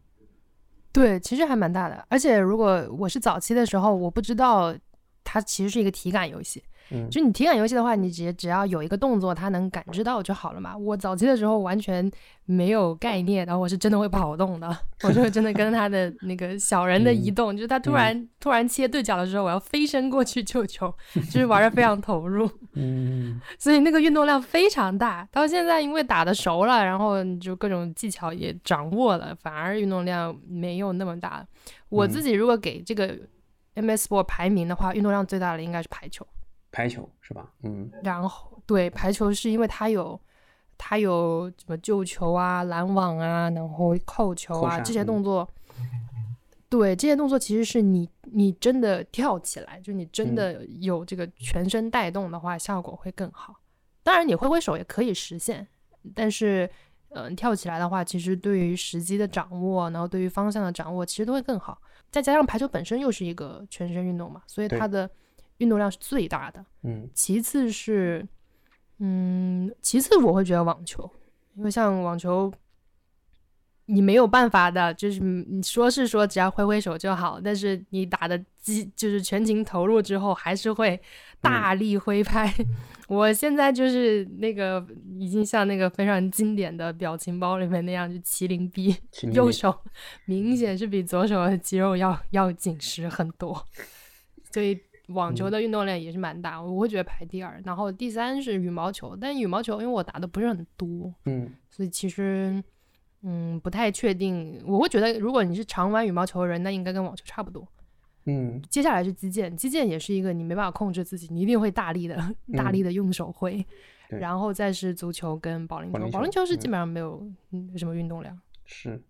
Speaker 1: 对，其实还蛮大的。而且如果我是早期的时候，我不知道它其实是一个体感游戏。就你体感游戏的话，你只只要有一个动作，它能感知到就好了嘛。我早期的时候完全没有概念，然后我是真的会跑动的，我就真的跟他的那个小人的移动，就是他突然突然切对角的时候，我要飞身过去救球，就是玩的非常投入。
Speaker 2: 嗯，
Speaker 1: 所以那个运动量非常大。到现在因为打的熟了，然后就各种技巧也掌握了，反而运动量没有那么大。我自己如果给这个 MS Sport 排名的话，运动量最大的应该是排球。
Speaker 2: 排球是吧？嗯，
Speaker 1: 然后对排球是因为它有它有什么救球啊、拦网啊，然后扣球啊这些动作。对这些动作，其实是你你真的跳起来，就你真的有这个全身带动的话，效果会更好。当然，你挥挥手也可以实现，但是嗯，跳起来的话，其实对于时机的掌握，然后对于方向的掌握，其实都会更好。再加上排球本身又是一个全身运动嘛，所以它的。运动量是最大的，
Speaker 2: 嗯，
Speaker 1: 其次是，嗯，其次我会觉得网球，因为像网球，你没有办法的，就是你说是说只要挥挥手就好，但是你打的机就是全情投入之后，还是会大力挥拍。我现在就是那个已经像那个非常经典的表情包里面那样，就麒麟臂，右手明显是比左手的肌肉要要紧实很多，所以。网球的运动量也是蛮大，我会觉得排第二，然后第三是羽毛球，但羽毛球因为我打的不是很多，
Speaker 2: 嗯，
Speaker 1: 所以其实嗯不太确定。我会觉得如果你是常玩羽毛球的人，那应该跟网球差不多，
Speaker 2: 嗯。
Speaker 1: 接下来是击剑，击剑也是一个你没办法控制自己，你一定会大力的、大力的用手挥，然后再是足球跟保龄球，保龄球是基本上没有什么运动量，
Speaker 2: 是，对。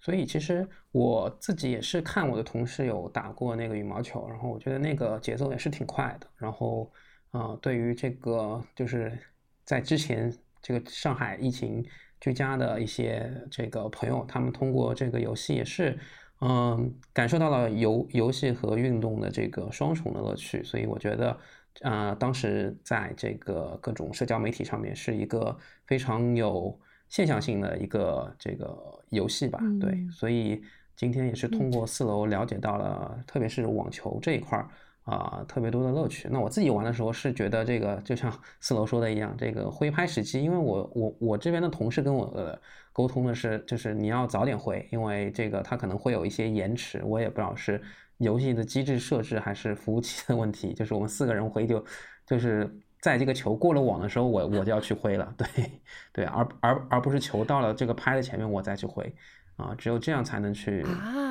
Speaker 2: 所以其实我自己也是看我的同事有打过那个羽毛球，然后我觉得那个节奏也是挺快的。然后，呃，对于这个就是在之前这个上海疫情居家的一些这个朋友，他们通过这个游戏也是，嗯，感受到了游游戏和运动的这个双重的乐趣。所以我觉得，呃，当时在这个各种社交媒体上面是一个非常有。现象性的一个这个游戏吧，对，所以今天也是通过四楼了解到了，特别是网球这一块儿啊，特别多的乐趣。那我自己玩的时候是觉得这个就像 四楼说的一样，这个挥拍时机，因为我我我这边的同事跟我呃沟通的是，就是你要早点回，因为这个它可能会有一些延迟，我也不知道是游戏的机制设置还是服务器的问题，就是我们四个人回就就是。在这个球过了网的时候，我我就要去挥了，对对，而而而不是球到了这个拍的前面我再去挥，啊，只有这样才能去，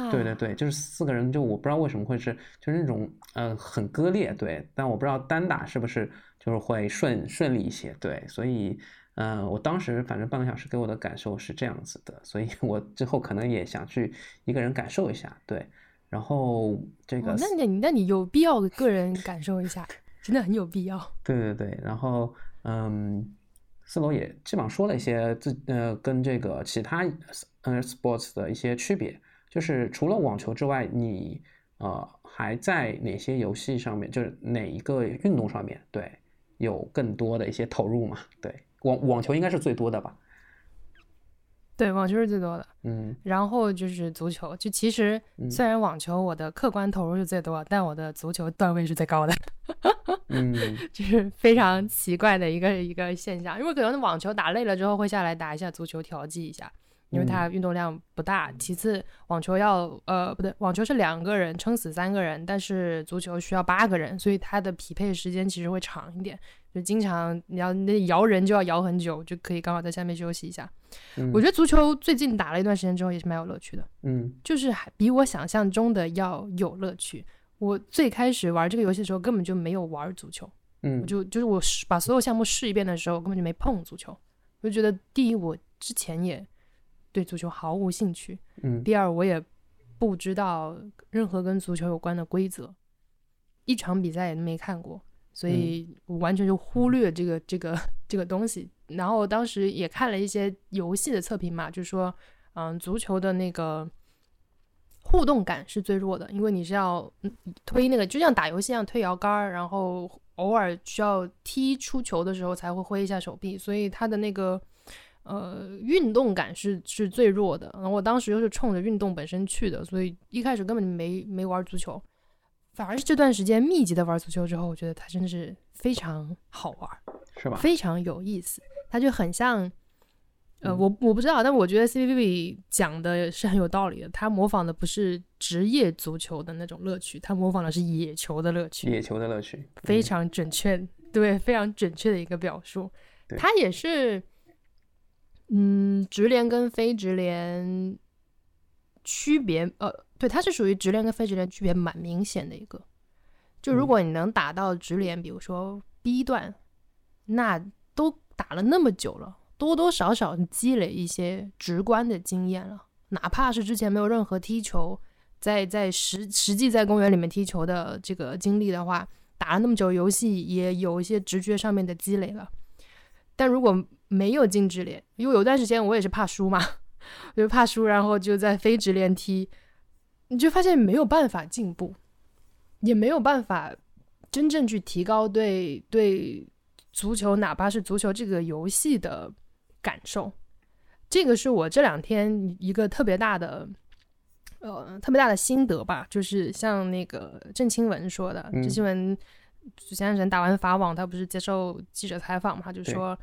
Speaker 2: 对对对，就是四个人就我不知道为什么会是就是那种呃很割裂，对，但我不知道单打是不是就是会顺顺利一些，对，所以嗯，我当时反正半个小时给我的感受是这样子的，所以 我之后可能也想去一个人感受一下，对，然后这个
Speaker 1: 那你那你有必要个人感受一下。真的很有必要。
Speaker 2: 对对对，然后嗯，四楼也基本上说了一些自呃跟这个其他呃 sports 的一些区别，就是除了网球之外，你呃还在哪些游戏上面，就是哪一个运动上面对有更多的一些投入嘛？对，网网球应该是最多的吧？
Speaker 1: 对，网球是最多的，
Speaker 2: 嗯，
Speaker 1: 然后就是足球。就其实虽然网球我的客观投入是最多，但我的足球段位是最高的，
Speaker 2: 嗯，
Speaker 1: 就是非常奇怪的一个一个现象。因为可能网球打累了之后会下来打一下足球调剂一下，因为它运动量不大。其次，网球要呃不对，网球是两个人撑死三个人，但是足球需要八个人，所以它的匹配时间其实会长一点。就经常你要那摇人就要摇很久，就可以刚好在下面休息一下。我觉得足球最近打了一段时间之后也是蛮有乐趣的，
Speaker 2: 嗯，
Speaker 1: 就是还比我想象中的要有乐趣。我最开始玩这个游戏的时候根本就没有玩足球，
Speaker 2: 嗯，
Speaker 1: 我就就是我把所有项目试一遍的时候根本就没碰足球，我就觉得第一我之前也对足球毫无兴趣，
Speaker 2: 嗯，
Speaker 1: 第二我也不知道任何跟足球有关的规则，一场比赛也没看过。所以我完全就忽略这个这个这个东西，然后当时也看了一些游戏的测评嘛，就是说，嗯，足球的那个互动感是最弱的，因为你是要推那个，就像打游戏一样推摇杆，然后偶尔需要踢出球的时候才会挥一下手臂，所以它的那个呃运动感是是最弱的。然后我当时又是冲着运动本身去的，所以一开始根本没没玩足球。反而是这段时间密集的玩足球之后，我觉得它真的是非常好玩，
Speaker 2: 是吧？
Speaker 1: 非常有意思，它就很像，呃，我我不知道，但我觉得 C B B 讲的是很有道理的。他模仿的不是职业足球的那种乐趣，他模仿的是野球的乐趣，
Speaker 2: 野球的乐趣，
Speaker 1: 非常准确，对，非常准确的一个表述。他也是，嗯，直连跟非直连区别，呃。对，它是属于直连跟非直连区别蛮明显的一个。就如果你能打到直连，比如说 B 段，那都打了那么久了，多多少少积累一些直观的经验了。哪怕是之前没有任何踢球，在在实实际在公园里面踢球的这个经历的话，打了那么久游戏，也有一些直觉上面的积累了。但如果没有进直连，因为有段时间我也是怕输嘛，我 就怕输，然后就在非直连踢。你就发现没有办法进步，也没有办法真正去提高对对足球，哪怕是足球这个游戏的感受。这个是我这两天一个特别大的，呃，特别大的心得吧。就是像那个郑钦文说的，郑钦文前段时间打完法网，他不是接受记者采访嘛？他就说，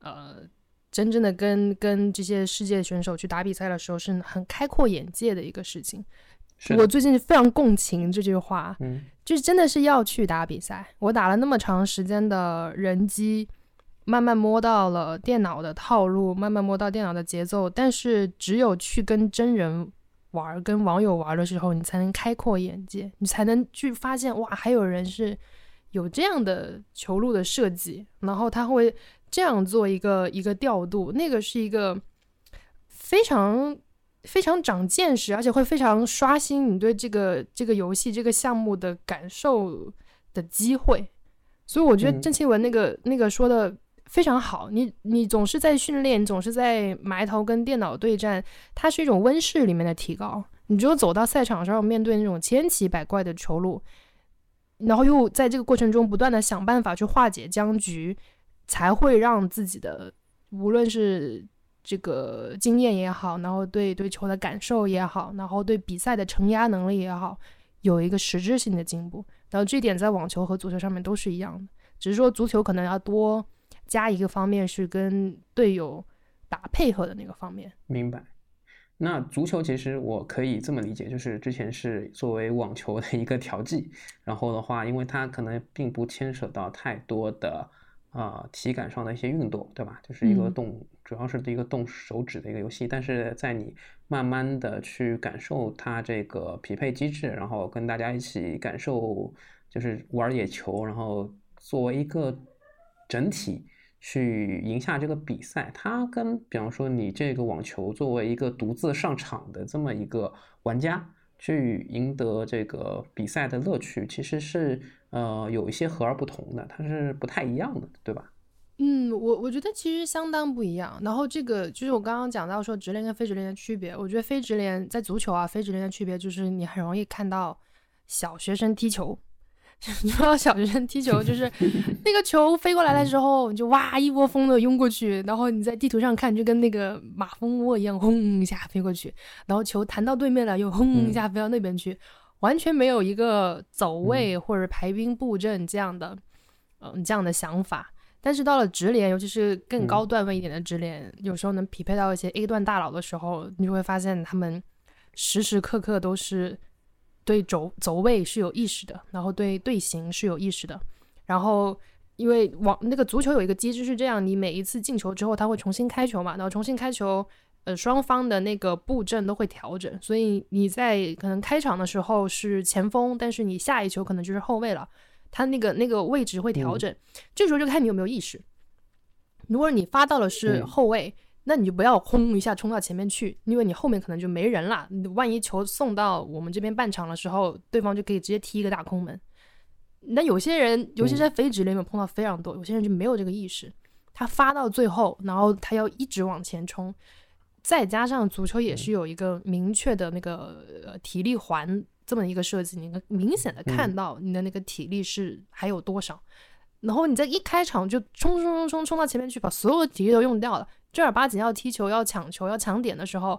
Speaker 1: 呃，真正的跟跟这些世界选手去打比赛的时候，是很开阔眼界的一个事情。我最近非常共情这句话，
Speaker 2: 嗯，
Speaker 1: 就是真的是要去打比赛。我打了那么长时间的人机，慢慢摸到了电脑的套路，慢慢摸到电脑的节奏。但是只有去跟真人玩、跟网友玩的时候，你才能开阔眼界，你才能去发现哇，还有人是有这样的球路的设计，然后他会这样做一个一个调度，那个是一个非常。非常长见识，而且会非常刷新你对这个这个游戏这个项目的感受的机会。所以我觉得郑钦文那个那个说的非常好。你你总是在训练，总是在埋头跟电脑对战，它是一种温室里面的提高。你只有走到赛场上，面对那种千奇百怪的球路，然后又在这个过程中不断的想办法去化解僵局，才会让自己的无论是。这个经验也好，然后对对球的感受也好，然后对比赛的承压能力也好，有一个实质性的进步。然后这点在网球和足球上面都是一样的，只是说足球可能要多加一个方面是跟队友打配合的那个方面。
Speaker 2: 明白。那足球其实我可以这么理解，就是之前是作为网球的一个调剂，然后的话，因为它可能并不牵扯到太多的。啊，体感上的一些运动，对吧？就是一个动，主要是一个动手指的一个游戏。但是在你慢慢的去感受它这个匹配机制，然后跟大家一起感受，就是玩野球，然后作为一个整体去赢下这个比赛，它跟比方说你这个网球作为一个独自上场的这么一个玩家。去赢得这个比赛的乐趣，其实是呃有一些和而不同的，它是不太一样的，对吧？
Speaker 1: 嗯，我我觉得其实相当不一样。然后这个就是我刚刚讲到说直连跟非直连的区别，我觉得非直连在足球啊，非直连的区别就是你很容易看到小学生踢球。你知道小学生踢球就是 那个球飞过来的时候，你就哇一窝蜂的拥过去，然后你在地图上看就跟那个马蜂窝一样，轰一下飞过去，然后球弹到对面了又轰一下飞到那边去，完全没有一个走位或者排兵布阵这样的嗯这样的想法。但是到了直连，尤其是更高段位一点的直连，有时候能匹配到一些 A 段大佬的时候，你就会发现他们时时刻刻都是。对轴走位是有意识的，然后对队形是有意识的，然后因为网那个足球有一个机制是这样，你每一次进球之后，他会重新开球嘛，然后重新开球，呃，双方的那个布阵都会调整，所以你在可能开场的时候是前锋，但是你下一球可能就是后卫了，他那个那个位置会调整，这时候就看你有没有意识，如果你发到了是后卫。那你就不要轰一下冲到前面去，因为你后面可能就没人了。万一球送到我们这边半场的时候，对方就可以直接踢一个大空门。那有些人，尤其是在非职联里面碰到非常多，有些人就没有这个意识，他发到最后，然后他要一直往前冲。再加上足球也是有一个明确的那个体力环这么一个设计，你能明显的看到你的那个体力是还有多少。然后你在一开场就冲冲冲冲冲到前面去，把所有的体力都用掉了。正儿八经要踢球、要抢球、要抢点的时候，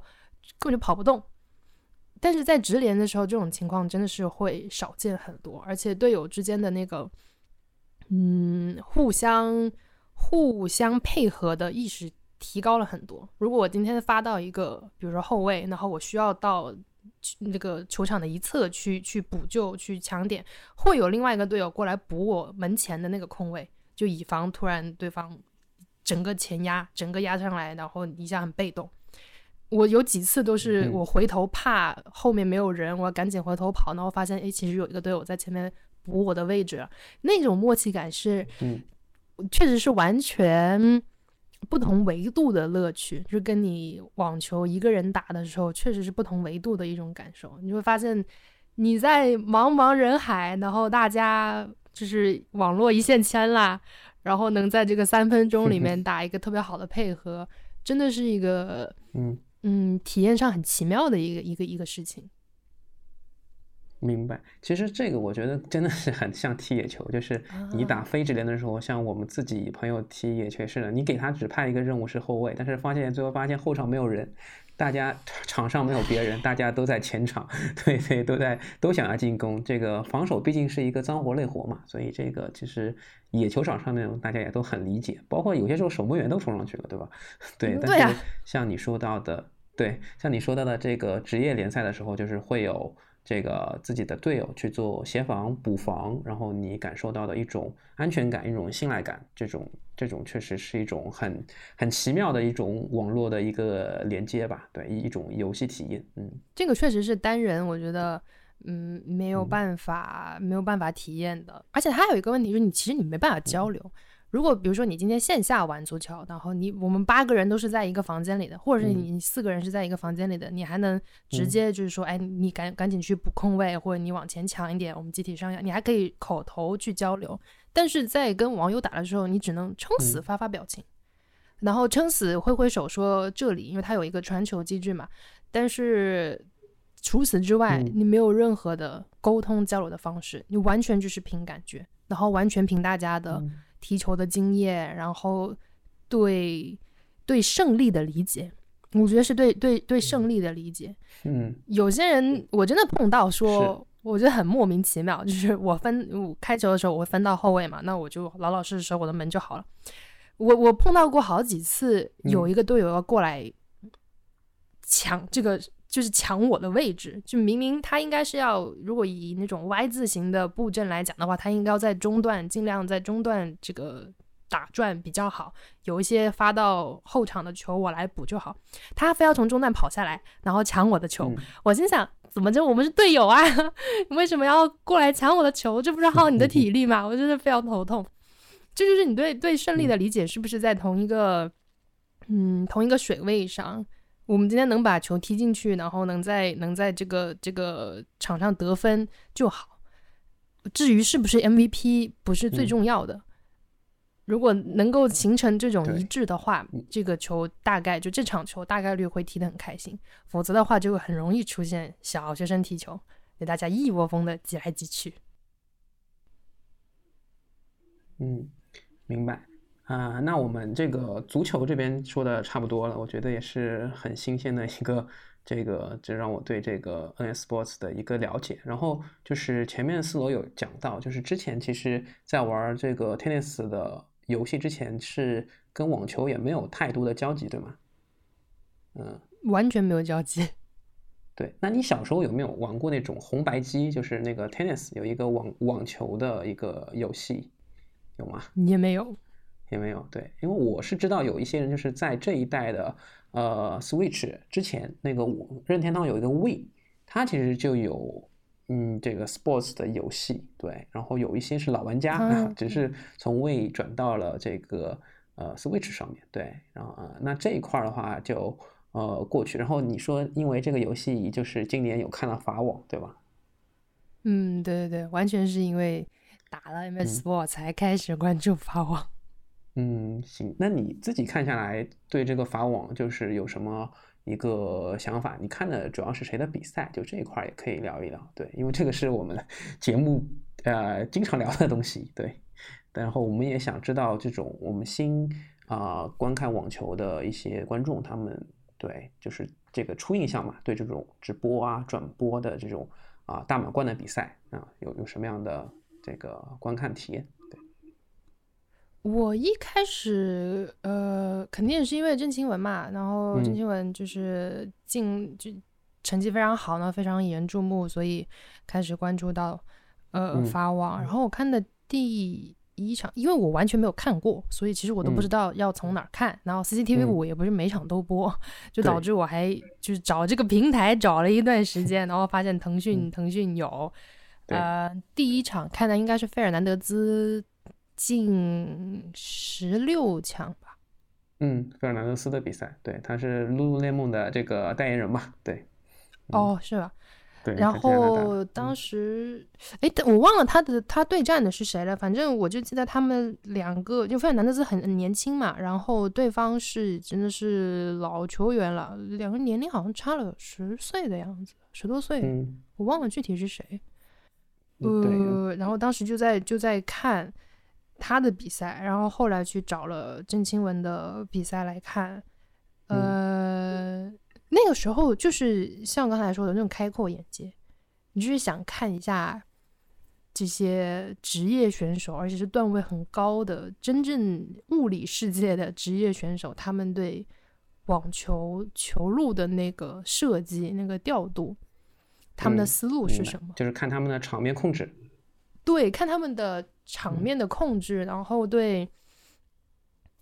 Speaker 1: 根本就跑不动。但是在直连的时候，这种情况真的是会少见很多，而且队友之间的那个，嗯，互相互相配合的意识提高了很多。如果我今天发到一个，比如说后卫，然后我需要到那个球场的一侧去去补救、去抢点，会有另外一个队友过来补我门前的那个空位，就以防突然对方。整个前压，整个压上来，然后一下很被动。我有几次都是我回头怕后面没有人，我要赶紧回头跑，然后发现哎，其实有一个队友在前面补我的位置。那种默契感是，确实是完全不同维度的乐趣。就是跟你网球一个人打的时候，确实是不同维度的一种感受。你会发现你在茫茫人海，然后大家就是网络一线牵啦。然后能在这个三分钟里面打一个特别好的配合，真的是一个嗯嗯体验上很奇妙的一个一个一个事情。
Speaker 2: 明白，其实这个我觉得真的是很像踢野球，就是你打非职联的时候，像我们自己朋友踢野球似的，你给他只派一个任务是后卫，但是发现最后发现后场没有人。大家 场上没有别人，大家都在前场，对对，都在都想要进攻。这个防守毕竟是一个脏活累活嘛，所以这个其实野球场上面大家也都很理解。包括有些时候守门员都冲上去了，对吧？对，但是像你说到的，对，像你说到的这个职业联赛的时候，就是会有。这个自己的队友去做协防补防，然后你感受到的一种安全感、一种信赖感，这种这种确实是一种很很奇妙的一种网络的一个连接吧，对，一一种游戏体验。嗯，
Speaker 1: 这个确实是单人，我觉得嗯没有办法没有办法体验的，而且还有一个问题就是你其实你没办法交流。如果比如说你今天线下玩足球，然后你我们八个人都是在一个房间里的，或者是你四个人是在一个房间里的，你还能直接就是说，哎，你赶赶紧去补空位，或者你往前抢一点，我们集体上你还可以口头去交流。但是在跟网友打的时候，你只能撑死发发表情，然后撑死挥挥手说这里，因为它有一个传球机制嘛。但是除此之外，你没有任何的沟通交流的方式，你完全就是凭感觉，然后完全凭大家的。踢球的经验，然后对对胜利的理解，我觉得是对对对胜利的理解。
Speaker 2: 嗯，
Speaker 1: 有些人我真的碰到说，我觉得很莫名其妙，就是我分我开球的时候，我会分到后卫嘛，那我就老老实实守我的门就好了。我我碰到过好几次，有一个队友要过来抢这个。就是抢我的位置，就明明他应该是要，如果以那种 Y 字形的布阵来讲的话，他应该要在中段，尽量在中段这个打转比较好。有一些发到后场的球，我来补就好。他非要从中段跑下来，然后抢我的球。我心想，怎么就我们是队友啊？你为什么要过来抢我的球？这不是耗你的体力吗？我真的非常头痛。这就是你对对胜利的理解是不是在同一个嗯同一个水位上？我们今天能把球踢进去，然后能在能在这个这个场上得分就好。至于是不是 MVP，不是最重要的。如果能够形成这种一致的话，这个球大概就这场球大概率会踢得很开心。否则的话，就会很容易出现小学生踢球，给大家一窝蜂的挤来挤去。
Speaker 2: 嗯，明白。啊，那我们这个足球这边说的差不多了，我觉得也是很新鲜的一个这个，就让我对这个 NS Sports 的一个了解。然后就是前面四楼有讲到，就是之前其实在玩这个 Tennis 的游戏之前是跟网球也没有太多的交集，对吗？嗯，
Speaker 1: 完全没有交集。
Speaker 2: 对，那你小时候有没有玩过那种红白机？就是那个 Tennis 有一个网网球的一个游戏，有吗？
Speaker 1: 也没有。
Speaker 2: 也没有对，因为我是知道有一些人就是在这一代的呃 Switch 之前，那个任天堂有一个 Wii，它其实就有嗯这个 Sports 的游戏，对，然后有一些是老玩家，只是从 Wii 转到了这个呃 Switch 上面，对，然后啊那这一块的话就呃过去，然后你说因为这个游戏就是今年有看到法网，对吧？
Speaker 1: 嗯，对对对，完全是因为打了 MS Sport 才开始关注法网。
Speaker 2: 嗯，嗯行，那你自己看下来，对这个法网就是有什么一个想法？你看的主要是谁的比赛？就这一块也可以聊一聊，对，因为这个是我们 节目呃经常聊的东西，对。然后我们也想知道这种我们新啊观看网球的一些观众，他们对就是这个初印象嘛，对这种直播啊转播的这种啊大满贯的比赛啊，有有什么样的这个观看体验？
Speaker 1: 我一开始，呃，肯定也是因为郑钦文嘛，然后郑钦文就是进就成绩非常好呢，非常引人注目，所以开始关注到呃法网。然后我看的第一场，因为我完全没有看过，所以其实我都不知道要从哪儿看。然后 CCTV 五也不是每场都播，就导致我还就是找这个平台找了一段时 间，然后发现腾讯腾讯有，呃，第一场看的应该是费尔南德兹。进十六强吧。
Speaker 2: 嗯，费尔南德斯的比赛，对，他是露露联盟的这个代言人嘛，对。
Speaker 1: 哦，是吧？
Speaker 2: 对。
Speaker 1: 然后当时，哎，我忘了他的他对战的是谁了。反正我就记得他们两个，就费尔南德斯很年轻嘛，然后对方是真的是老球员了，两个年龄好像差了十岁的样子，十多岁。
Speaker 2: 嗯。
Speaker 1: 我忘了具体是谁。呃，然后当时就在就在看。他的比赛，然后后来去找了郑钦文的比赛来看，呃，那个时候就是像刚才说的那种开阔眼界，你就是想看一下这些职业选手，而且是段位很高的真正物理世界的职业选手，他们对网球球路的那个设计、那个调度，他们的思路是什么？
Speaker 2: 就是看他们的场面控制。
Speaker 1: 对，看他们的场面的控制，然后对，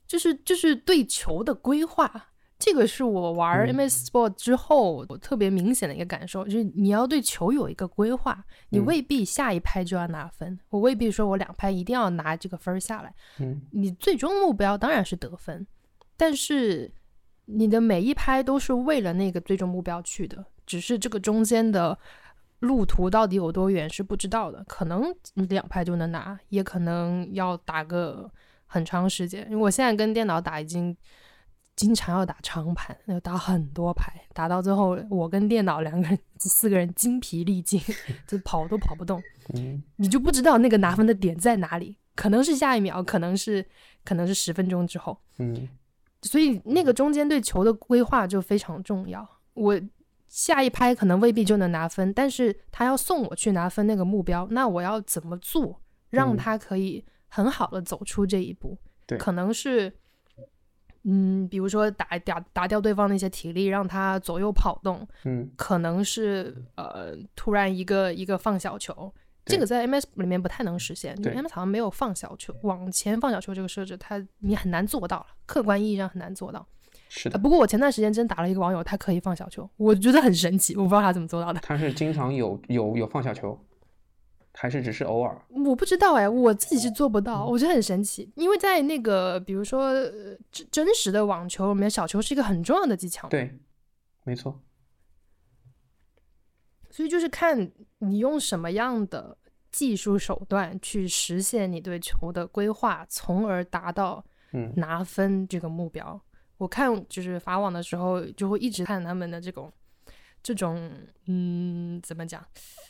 Speaker 1: 就是就是对球的规划，这个是我玩 MS Sport 之后我特别明显的一个感受，就是你要对球有一个规划，你未必下一拍就要拿分，我未必说我两拍一定要拿这个分下来，
Speaker 2: 嗯，
Speaker 1: 你最终目标当然是得分，但是你的每一拍都是为了那个最终目标去的，只是这个中间的。路途到底有多远是不知道的，可能两拍就能拿，也可能要打个很长时间。因为我现在跟电脑打，已经经常要打长盘，要打很多牌，打到最后我跟电脑两个人四个人精疲力尽，就跑都跑不动。
Speaker 2: 嗯，
Speaker 1: 你就不知道那个拿分的点在哪里，可能是下一秒，可能是可能是十分钟之后。
Speaker 2: 嗯，
Speaker 1: 所以那个中间对球的规划就非常重要。我。下一拍可能未必就能拿分，但是他要送我去拿分那个目标，那我要怎么做，让他可以很好的走出这一步？
Speaker 2: 对，
Speaker 1: 可能是，嗯，比如说打打打掉对方的一些体力，让他左右跑动，
Speaker 2: 嗯，
Speaker 1: 可能是呃，突然一个一个放小球，这个在 MS 里面不太能实现，就 MS 好像没有放小球往前放小球这个设置，它你很难做到了，客观意义上很难做到。
Speaker 2: 是的，
Speaker 1: 不过我前段时间真打了一个网友，他可以放小球，我觉得很神奇，我不知道他怎么做到的。
Speaker 2: 他是经常有有有放小球，还是只是偶尔？
Speaker 1: 我不知道哎，我自己是做不到，我觉得很神奇。因为在那个比如说真真实的网球里面，小球是一个很重要的技巧。
Speaker 2: 对，没错。
Speaker 1: 所以就是看你用什么样的技术手段去实现你对球的规划，从而达到
Speaker 2: 嗯
Speaker 1: 拿分这个目标。我看就是法网的时候，就会一直看他们的这种这种嗯怎么讲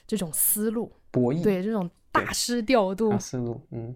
Speaker 1: 这种思路，
Speaker 2: 博弈
Speaker 1: 对这种大师调度
Speaker 2: 大，思路，嗯，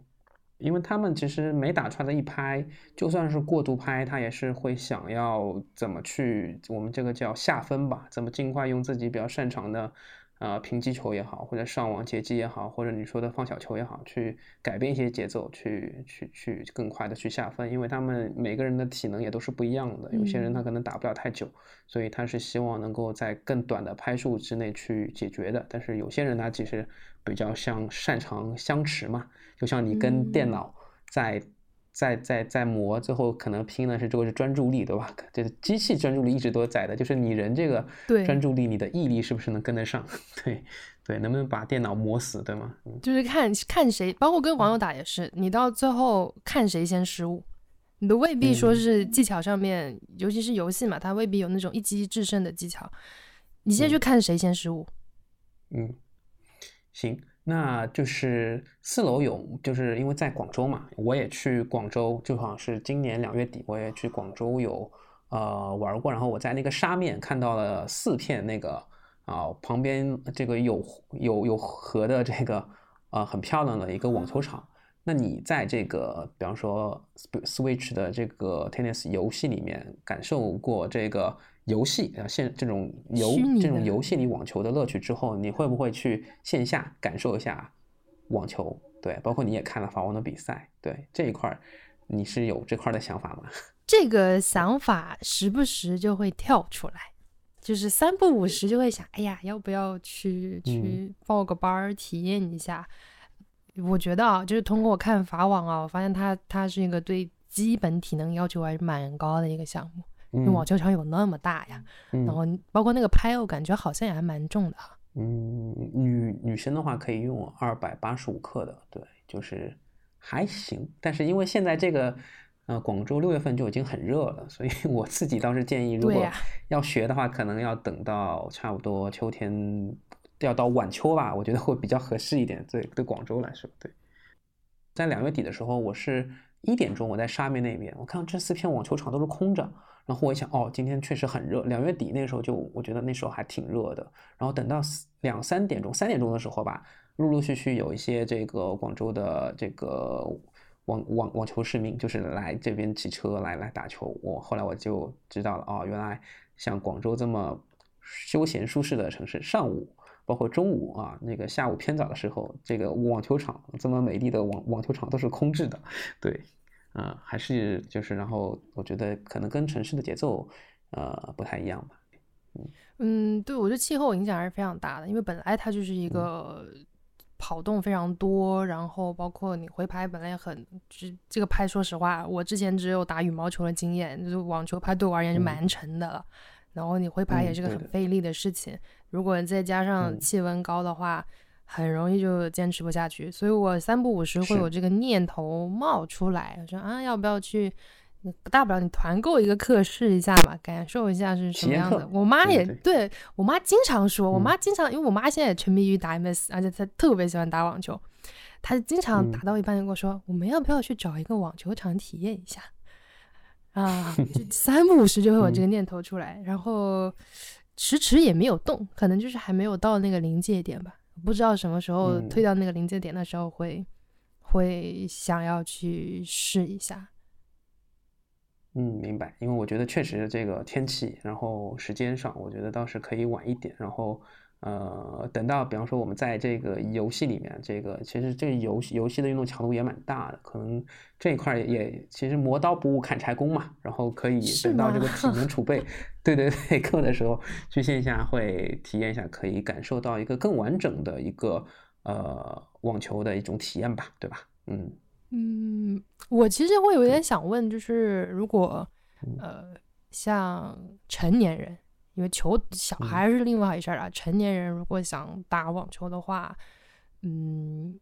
Speaker 2: 因为他们其实每打出来的一拍，就算是过度拍，他也是会想要怎么去，我们这个叫下分吧，怎么尽快用自己比较擅长的，呃，平击球也好，或者上网截击也好，或者你说的放小球也好，去改变一些节奏，去去去更快的去下分，因为他们每个人的体能也都是不一样的，有些人他可能打不了太久，所以他是希望能够在更短的拍数之内去解决的，但是有些人他其实比较像擅长相持嘛，就像你跟电
Speaker 1: 嗯。
Speaker 2: 脑在在在在磨，最后可能拼的是这个是专注力，对吧？就是机器专注力一直都在的，就是你人这个专注力，你的毅力是不是能跟得上？对对，能不能把电脑磨死，对吗？嗯
Speaker 1: 就是看看谁，包括跟网友打也是，你到最后看谁先失误，你都未必说
Speaker 2: 嗯
Speaker 1: 是技巧上面，尤其是游戏嘛，它未必有那种一击制胜的技巧，你现在就看谁先失误。
Speaker 2: 嗯，行，那就是四楼有，就是因为在广州嘛，我也去广州，就好像是今年两月底，我也去广州有呃玩过，然后我在那个沙面看到了四片那个啊、旁边这个有有有河的这个呃很漂亮的一个网球场。那你在这个比方说 Switch 的这个 tennis 游戏里面感受过这个游戏啊现这种游这种游戏里网球的乐趣之后，你会不会去线下感受一下网球？对，包括你也看了法网的比赛，对这一块儿你是有这块儿的想法吗？
Speaker 1: 这个想法时不时就会跳出来，就是三不五时就会想，哎呀，要不要去去报个班儿体验一下？我觉得啊，就是通过我看法网啊，我发现它它是一个对基本体能要求还是蛮高的一个项目，因为
Speaker 2: 嗯
Speaker 1: 网球场有那么大呀，然
Speaker 2: 嗯
Speaker 1: 后包括那个拍，我感觉好像也还蛮重的啊。
Speaker 2: 嗯，女女生的话可以用二百八十五克的，对，就是还行。但是因为现在这个呃广州六月份就已经很热了，所以我自己倒是建议，如果要学的话，可能要等到差不多秋天，要到晚秋吧，我觉得会比较合适一点。对，对广州来说，对。在两月底的时候，我是一点钟，我在沙面那边，我看到这四片网球场都是空着，然后我一想，哦，今天确实很热。两月底那时候就，我觉得那时候还挺热的。然后等到两三点钟、三点钟的时候吧，陆陆续续有一些这个广州的这个网网网球市民，就是来这边骑车来来打球。我后来我就知道了，哦，原来像广州这么休闲舒适的城市，上午。包括中午啊，那个下午偏早的时候，这个网球场这么美丽的网网球场都是空置的，对，啊、还是就是，然后我觉得可能跟城市的节奏呃不太一样吧。
Speaker 1: 嗯，对，我觉得气候影响还是非常大的，因为本来它就是一个跑动非常多，然后包括你挥拍本来也很，这这个拍，说实话，我之前只有打羽毛球的经验，就是网球拍对我而言是
Speaker 2: 嗯。
Speaker 1: 蛮沉的了，然后你挥拍也是个很费力的事情，如果再加上
Speaker 2: 嗯。
Speaker 1: 气温高的话，很容易就坚持不下去，所以我三不五时会有这个念头冒出来，我说啊，要不要去？大不了你团购一个课试一下嘛，感受一下是什么样的。我妈也
Speaker 2: 对
Speaker 1: 我妈经常说，我
Speaker 2: 嗯
Speaker 1: 妈经常，因为我妈现在也沉迷于打 MS，而且她特别喜欢打网球，她经常
Speaker 2: 嗯
Speaker 1: 打到一半就跟我说，我们要不要去找一个网球场体验一下？啊，就 三不五时就会有这个念头出来，然后迟迟也没有动，可能就是还没有到那个临界点吧，不知道什么时候
Speaker 2: 嗯
Speaker 1: 推到那个临界点的时候会、会想要去试一下。
Speaker 2: 嗯，明白。因为我觉得确实这个天气，然后时间上，我觉得倒是可以晚一点。然后，呃，等到比方说我们在这个游戏里面，这个其实这个游戏游戏的运动强度也蛮大的，可能这一块儿也其实磨刀不误砍柴工嘛。然后可以
Speaker 1: 是
Speaker 2: 等到这个
Speaker 1: 吗
Speaker 2: 体能储备，对对对，够的时候去线下会体验一下，可以感受到一个更完整的一个呃网球的一种体验吧，对吧？嗯
Speaker 1: 嗯，我其实会有点想问，就是如果
Speaker 2: 嗯
Speaker 1: 呃，像成年人，因为球小
Speaker 2: 嗯
Speaker 1: 孩是另外一事儿啊，成年人如果想打网球的话，嗯，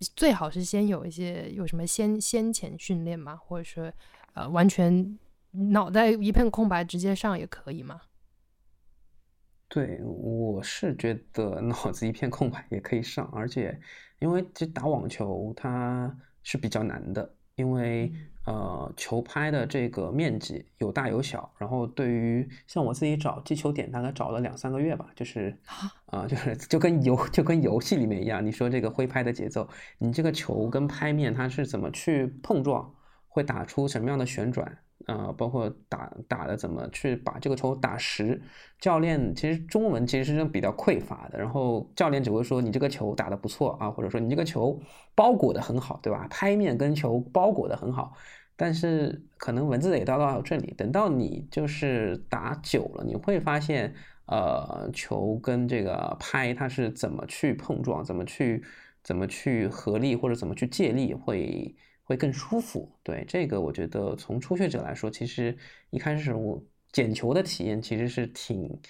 Speaker 1: 最好是先有一些有什么先先前训练嘛，或者说呃完全脑袋一片空白直接上也可以嘛？
Speaker 2: 对，我是觉得脑子一片空白也可以上，而且因为其实打网球它是比较难的，因为呃球拍的这个面积有大有小，然后对于像我自己找击球点，大概找了两三个月吧，就是啊，就是就跟游就跟游戏里面一样，你说这个挥拍的节奏，你这个球跟拍面它是怎么去碰撞，会打出什么样的旋转？呃，包括打打的怎么去把这个球打实，教练其实中文其实是比较匮乏的，然后教练只会说你这个球打得不错啊，或者说你这个球包裹的很好，对吧？拍面跟球包裹的很好，但是可能文字也到到这里，等到你就是打久了，你会发现，呃，球跟这个拍它是怎么去碰撞，怎么去怎么去合力或者怎么去借力会。会更舒服，对这个我觉得从初学者来说，其实一开始我捡球的体验其实是挺，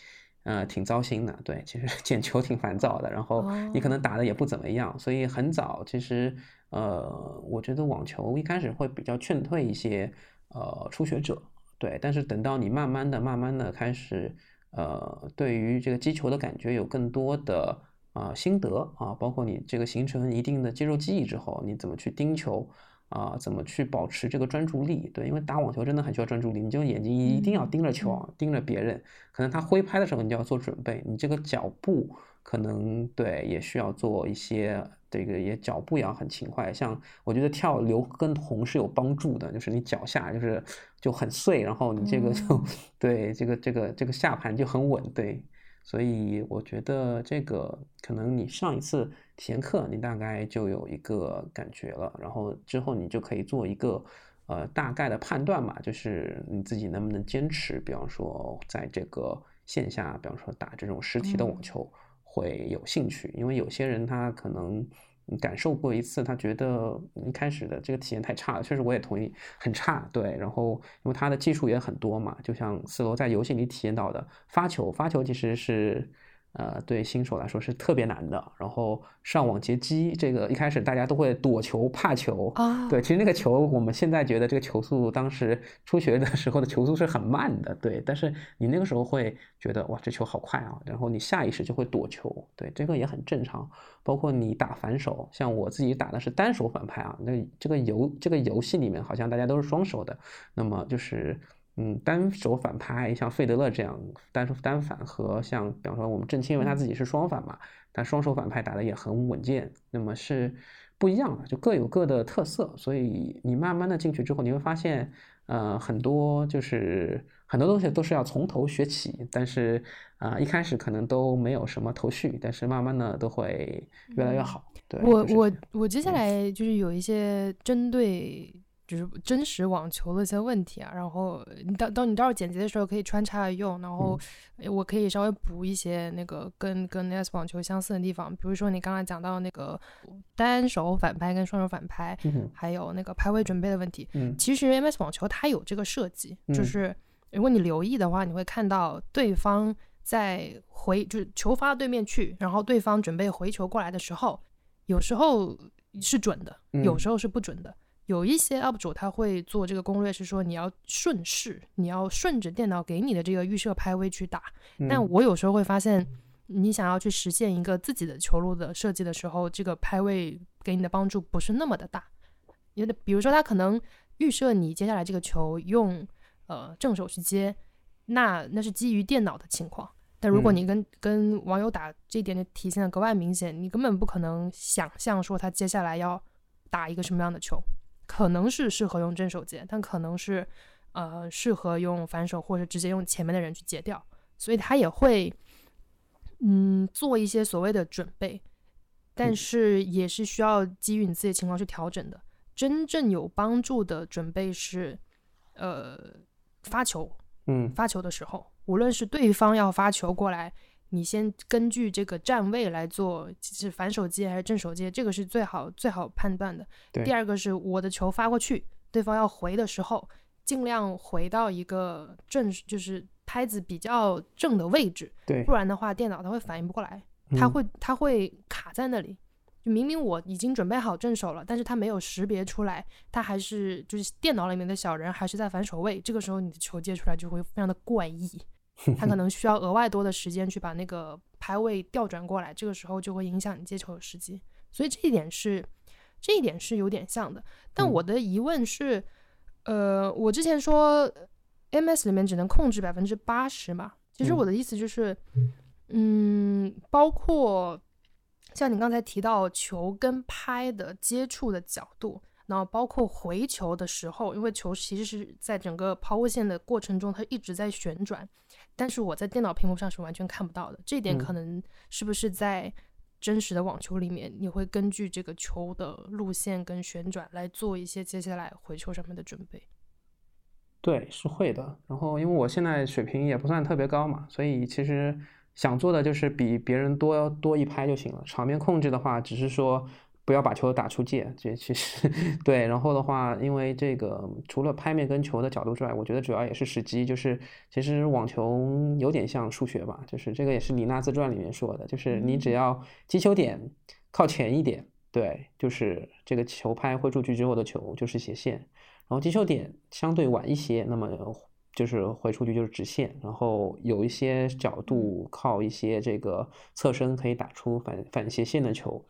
Speaker 2: 呃，挺糟心的。对，其实 捡球挺烦躁的，然后你可能打的也不怎么样，所以很早其实，呃，我觉得网球一开始会比较劝退一些，呃，初学者。对，但是等到你慢慢的、慢慢的开始，呃，对于这个击球的感觉有更多的啊心得啊，包括你这个形成一定的肌肉记忆之后，你怎么去盯球。啊，怎么去保持这个专注力？对，因为打网球真的很需要专注力，你就眼睛一定要盯着球，盯着别人。可能他挥拍的时候，你就要做准备。你这个脚步可能对也需要做一些，这个也脚步也要很勤快。像我觉得跳刘跟红是有帮助的，就是你脚下就是就很碎，然后你这个就对这个这个这个下盘就很稳。对，所以我觉得这个可能你上一次。体验课，你大概就有一个感觉了，然后之后你就可以做一个呃大概的判断嘛，就是你自己能不能坚持，比方说在这个线下，比方说打这种实体的网球会有兴趣，因为有些人他可能感受过一次，他觉得一开始的这个体验太差了，确实我也同意很差，对，然后因为他的技术也很多嘛，就像四楼在游戏里体验到的发球，发球其实是。呃，对新手来说是特别难的。然后上网截击，这个一开始大家都会躲球、怕球啊。对，其实那个球，我们现在觉得这个球速，当时初学的时候的球速是很慢的。对，但是你那个时候会觉得哇，这球好快啊！然后你下意识就会躲球。对，这个也很正常。包括你打反手，像我自己打的是单手反拍啊。那这个游这个游戏里面好像大家都是双手的，那么就是。嗯，单手反拍像费德勒这样单手单反和像比方说我们郑钦因为他自己是双反嘛，但双手反拍打的也很稳健，那么是不一样的，就各有各的特色。所以你慢慢的进去之后，你会发现，呃，很多就是很多东西都是要从头学起，但是啊，一开始可能都没有什么头绪，但是慢慢的都会越来越好。对
Speaker 1: 我我我接下来就是有一些针对。就是真实网球的一些问题啊，然后你到到你到时候剪辑的时候可以穿插着用，然后我可以稍微补一些那个跟跟 S 网球相似的地方，比如说你刚才讲到那个单手反拍跟双手反拍，还有那个拍位准备的问题。其实 MS 网球它有这个设计，就是如果你留意的话，你会看到对方在回就是球发到对面去，然后对方准备回球过来的时候，有时候是准的，有时候是不准的。有一些 UP 主他会做这个攻略，是说你要顺势，你要顺着电脑给你的这个预设拍位去打。但我有时候会发现，你想要去实现一个自己的球路的设计的时候，这个拍位给你的帮助不是那么的大。有的比如说他可能预设你接下来这个球用呃正手去接，那那是基于电脑的情况。但如果你跟跟网友打，这一点就体现的格外明显，你根本不可能想象说他接下来要打一个什么样的球。可能是适合用正手接，但可能是，呃，适合用反手或者直接用前面的人去截掉，所以他也会，嗯，做一些所谓的准备，但是也是需要基于你自己的情况去调整的。真正有帮助的准备是，呃，发球，
Speaker 2: 嗯，
Speaker 1: 发球的时候，无论是对方要发球过来。你先根据这个站位来做，是反手接还是正手接，这个是最好最好判断的。第二个是我的球发过去，对方要回的时候，尽量回到一个正，就是拍子比较正的位置。
Speaker 2: 对，
Speaker 1: 不然的话，电脑它会反应不过来，它会它会卡在那里。就明明我已经准备好正手了，但是它没有识别出来，它还是就是电脑里面的小人还是在反手位。这个时候你的球接出来就会非常的怪异。他可能需要额外多的时间去把那个拍位调转过来，这个时候就会影响你接球的时机。所以这一点是，这一点是有点像的。但我的疑问是，呃，我之前说 MS 里面只能控制百分之八十嘛？其实我的意思就是，嗯，包括像你刚才提到球跟拍的接触的角度。然后包括回球的时候，因为球其实是在整个抛物线的过程中，它一直在旋转，但是我在电脑屏幕上是完全看不到的。这点可能是不是在真实的网球里面，你会根据这个球的路线跟旋转来做一些接下来回球上面的准备？
Speaker 2: 对，是会的。然后因为我现在水平也不算特别高嘛，所以其实想做的就是比别人多多一拍就行了。场面控制的话，只是说。不要把球打出界，这其实 对。然后的话，因为这个除了拍面跟球的角度之外，我觉得主要也是时机。就是其实网球有点像数学吧，就是这个也是李娜自传里面说的，就是你只要击球点靠前一点，对，就是这个球拍挥出去之后的球就是斜线；然后击球点相对晚一些，那么就是挥出去就是直线。然后有一些角度靠一些这个侧身可以打出反反斜线的球。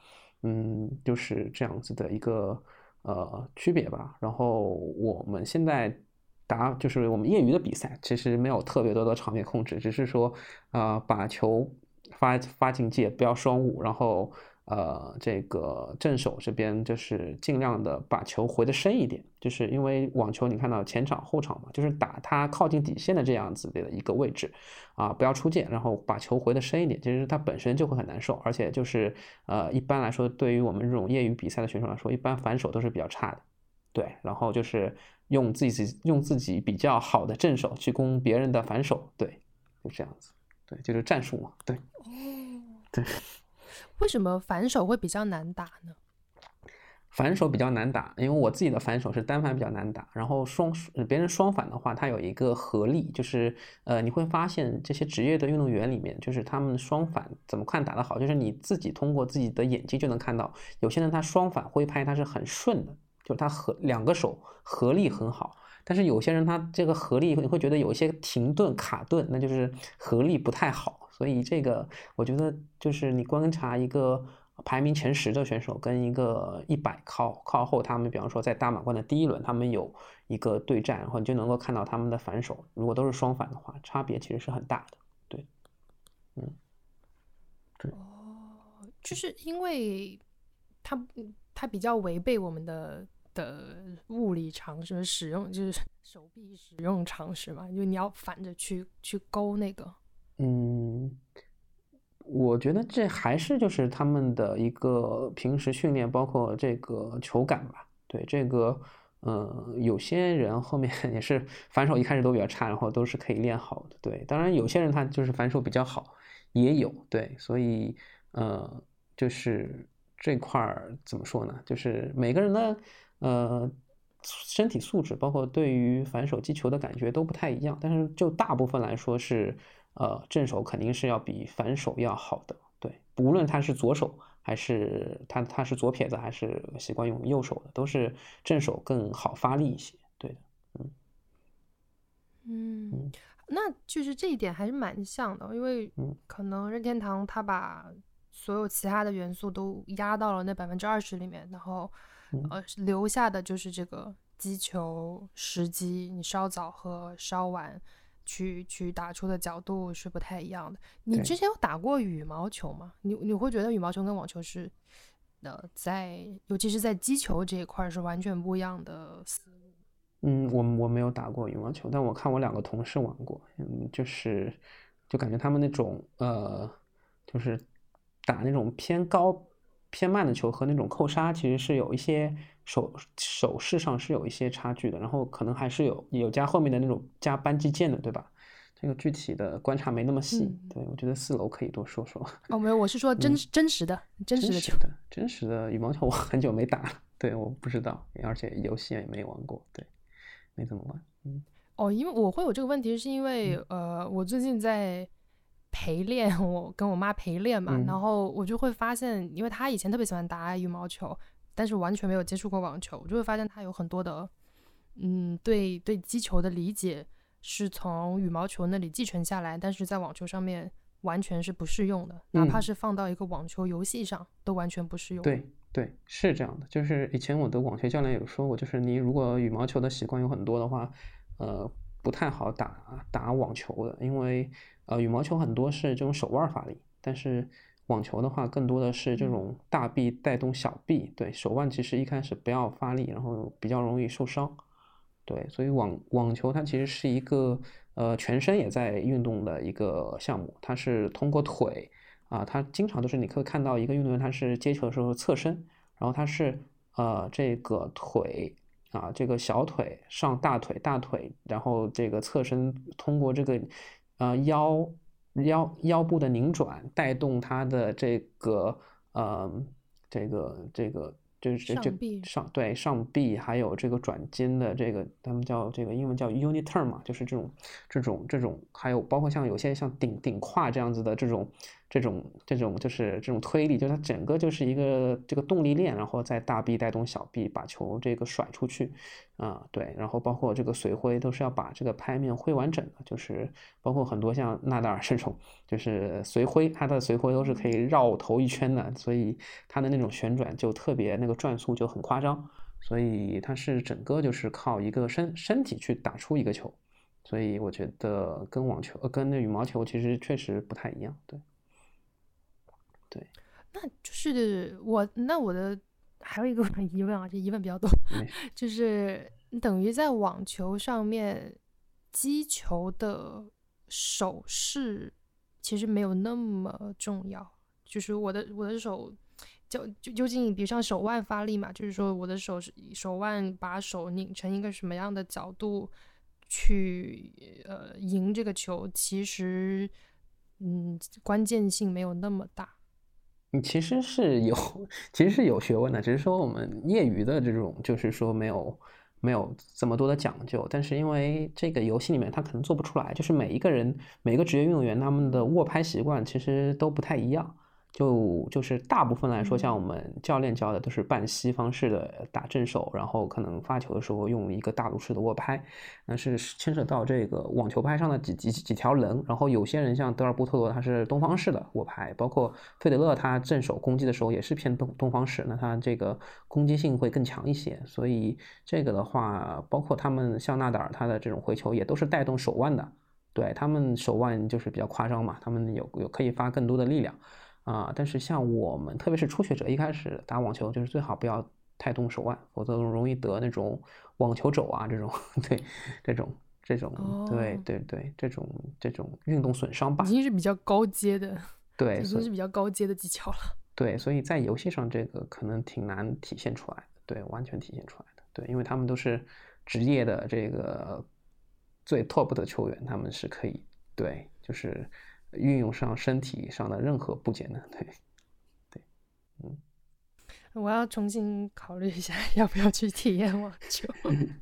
Speaker 2: 嗯，就是这样子的一个呃区别吧。然后我们现在打，就是我们业余的比赛，其实没有特别多的场面控制，只是说，啊，把球发发进界，不要双误，然后。呃，这个正手这边就是尽量的把球回的深一点，就是因为网球你看到前场后场嘛，就是打它靠近底线的这样子的一个位置，啊，不要出界，然后把球回的深一点，其实它本身就会很难受，而且就是呃，一般来说，对于我们这种业余比赛的选手来说，一般反手都是比较差的，对，然后就是用自己用自己比较好的正手去攻别人的反手，对，就这样子，对，就是战术嘛，对，对。
Speaker 1: 为什么反手会比较难打呢？
Speaker 2: 反手比较难打，因为我自己的反手是单反比较难打，然后双别人双反的话，它有一个合力，就是呃，你会发现这些职业的运动员里面，就是他们双反怎么看打得好，就是你自己通过自己的眼睛就能看到，有些人他双反挥拍他是很顺的，就是他合两个手合力很好，但是有些人他这个合力你会觉得有一些停顿卡顿，那就是合力不太好。所以这个，我觉得就是你观察一个排名前十的选手跟一个一百靠靠后，他们比方说在大满贯的第一轮，他们有一个对战，然后你就能够看到他们的反手，如果都是双反的话，差别其实是很大的。对，嗯，对。
Speaker 1: 哦，就是因为它它比较违背我们的的物理常识，使用就是手臂使用常识嘛，就你要反着去去勾那个。
Speaker 2: 嗯，我觉得这还是就是他们的一个平时训练，包括这个球感吧。对这个，呃，有些人后面 也是反手一开始都比较差，然后都是可以练好的。对，当然有些人他就是反手比较好，也有对。所以，呃，就是这块儿怎么说呢？就是每个人的呃身体素质，包括对于反手击球的感觉都不太一样。但是就大部分来说是。呃，正手肯定是要比反手要好的，对，无论他是左手还是他他是左撇子还是习惯用右手的，都是正手更好发力一些，对的，
Speaker 1: 嗯。嗯，那就是这一点还是蛮像的，因为可能任天堂他把所有其他的元素都压到了那百分之二十里面，然后呃留下的就是这个击球时机，你稍早和稍晚。去去打出的角度是不太一样的。你之前有打过羽毛球吗？你你会觉得羽毛球跟网球是，呃，在尤其是在击球这一块是完全不一样的思路。
Speaker 2: 嗯，我我没有打过羽毛球，但我看我两个同事玩过，嗯，就是就感觉他们那种呃，就是打那种偏高偏慢的球和那种扣杀，其实是有一些。手手势上是有一些差距的，然后可能还是有有加后面的那种加扳机键的，对吧？这个具体的观察没那么细。对我觉得四楼可以多说说。
Speaker 1: 哦，没有，我是说真真实的
Speaker 2: 真
Speaker 1: 实的
Speaker 2: 球的真实的羽毛球，我很久没打了，对，我不知道，而且游戏也没玩过，对，没怎么玩。嗯。
Speaker 1: 哦，因为我会有这个问题，是因为呃，我最近在陪练，我跟我妈陪练嘛，然后我就会发现，因为她以前特别喜欢打羽毛球。但是完全没有接触过网球，我就会发现他有很多的，嗯，对对击球的理解是从羽毛球那里继承下来，但是在网球上面完全是不适用的，哪怕是放到一个网球游戏上，都完全不适用。
Speaker 2: 对对，是这样的。就是以前我的网球教练有说过，就是你如果羽毛球的习惯有很多的话，呃，不太好打打网球的，因为呃，羽毛球很多是这种手腕发力，但是。网球的话，更多的是这种大臂带动小臂，对手腕其实一开始不要发力，然后比较容易受伤，对，所以网网球它其实是一个呃全身也在运动的一个项目，它是通过腿啊，它经常都是你可以看到一个运动员他是接球的时候侧身，然后他是呃这个腿啊这个小腿上大腿大腿，然后这个侧身通过这个呃腰。腰腰部的拧转带动它的这个呃这个这个就是这上对上臂还有这个转肩的这个他们叫这个英文叫 unit turn 嘛，就是这种这种这种还有包括像有些像顶顶胯这样子的这种。这种这种就是这种推力，就是它整个就是一个这个动力链，然后在大臂带动小臂把球这个甩出去，啊对，然后包括这个随挥都是要把这个拍面挥完整的，就是包括很多像纳达尔这种，就是随挥，他的随挥都是可以绕头一圈的，所以他的那种旋转就特别那个转速就很夸张，所以他是整个就是靠一个身身体去打出一个球，所以我觉得跟网球呃跟那羽毛球其实确实不太一样，对。对，
Speaker 1: 那就是我那我的还有一个 疑问啊，这疑问比较多，就是等于在网球上面击球的手势其实没有那么重要，就是我的我的手就就究竟比如像手腕发力嘛，就是说我的手是手腕把手拧成一个什么样的角度去呃赢这个球，其实嗯关键性没有那么大。
Speaker 2: 其实是有，其实是有学问的，只是说我们业余的这种，就是说没有没有这么多的讲究。但是因为这个游戏里面，他可能做不出来，就是每一个人，每个职业运动员，他们的握拍习惯其实都不太一样。就就是大部分来说，像我们教练教的都是半西方式的打正手，然后可能发球的时候用一个大陆式的握拍，那是牵扯到这个网球拍上的几几几条棱。然后有些人像德尔波特罗，他是东方式的握拍，包括费德勒，他正手攻击的时候也是偏东东方式，那他这个攻击性会更强一些。所以这个的话，包括他们像纳达尔，他的这种回球也都是带动手腕的，对他们手腕就是比较夸张嘛，他们有有可以发更多的力量。啊，但是像我们，特别是初学者，一开始打网球就是最好不要太动手腕，否则容易得那种网球肘啊，这种 对，这种这种对对对，这种这种运动损伤吧，
Speaker 1: 已经是比较高阶的，
Speaker 2: 对，
Speaker 1: 已经是比较高阶的技巧了。
Speaker 2: 对，所以在游戏上这个可能挺难体现出来的，对，完全体现出来的，对，因为他们都是职业的这个最 top 的球员，他们是可以，对，就是。运用上身体上的任何部件的，对，对，嗯，
Speaker 1: 我要重新考虑一下，要不要去体验网球。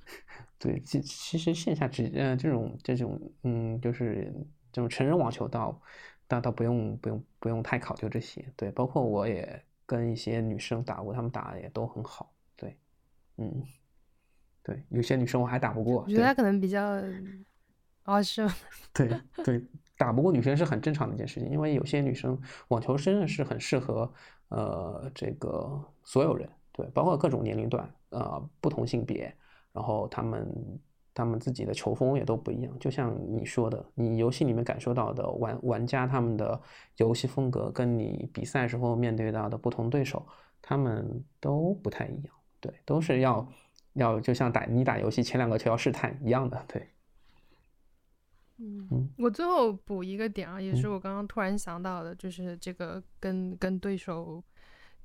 Speaker 2: 对，其其实线下直呃这种这种嗯，就是这种成人网球倒倒倒不用不用不用太考究这些，对，包括我也跟一些女生打过，她们打的也都很好，对，嗯，对，有些女生我还打不过，
Speaker 1: 我觉得她可能比较，哦，是吗？
Speaker 2: 对对。打不过女生是很正常的一件事情，因为有些女生网球真的是很适合，呃，这个所有人，对，包括各种年龄段，呃，不同性别，然后他们他们自己的球风也都不一样。就像你说的，你游戏里面感受到的玩玩家他们的游戏风格，跟你比赛时候面对到的不同对手，他们都不太一样，对，都是要要就像打你打游戏前两个球要试探一样的，对。
Speaker 1: 嗯，我最后补一个点啊，也是我刚刚突然想到的，就是这个跟跟对手，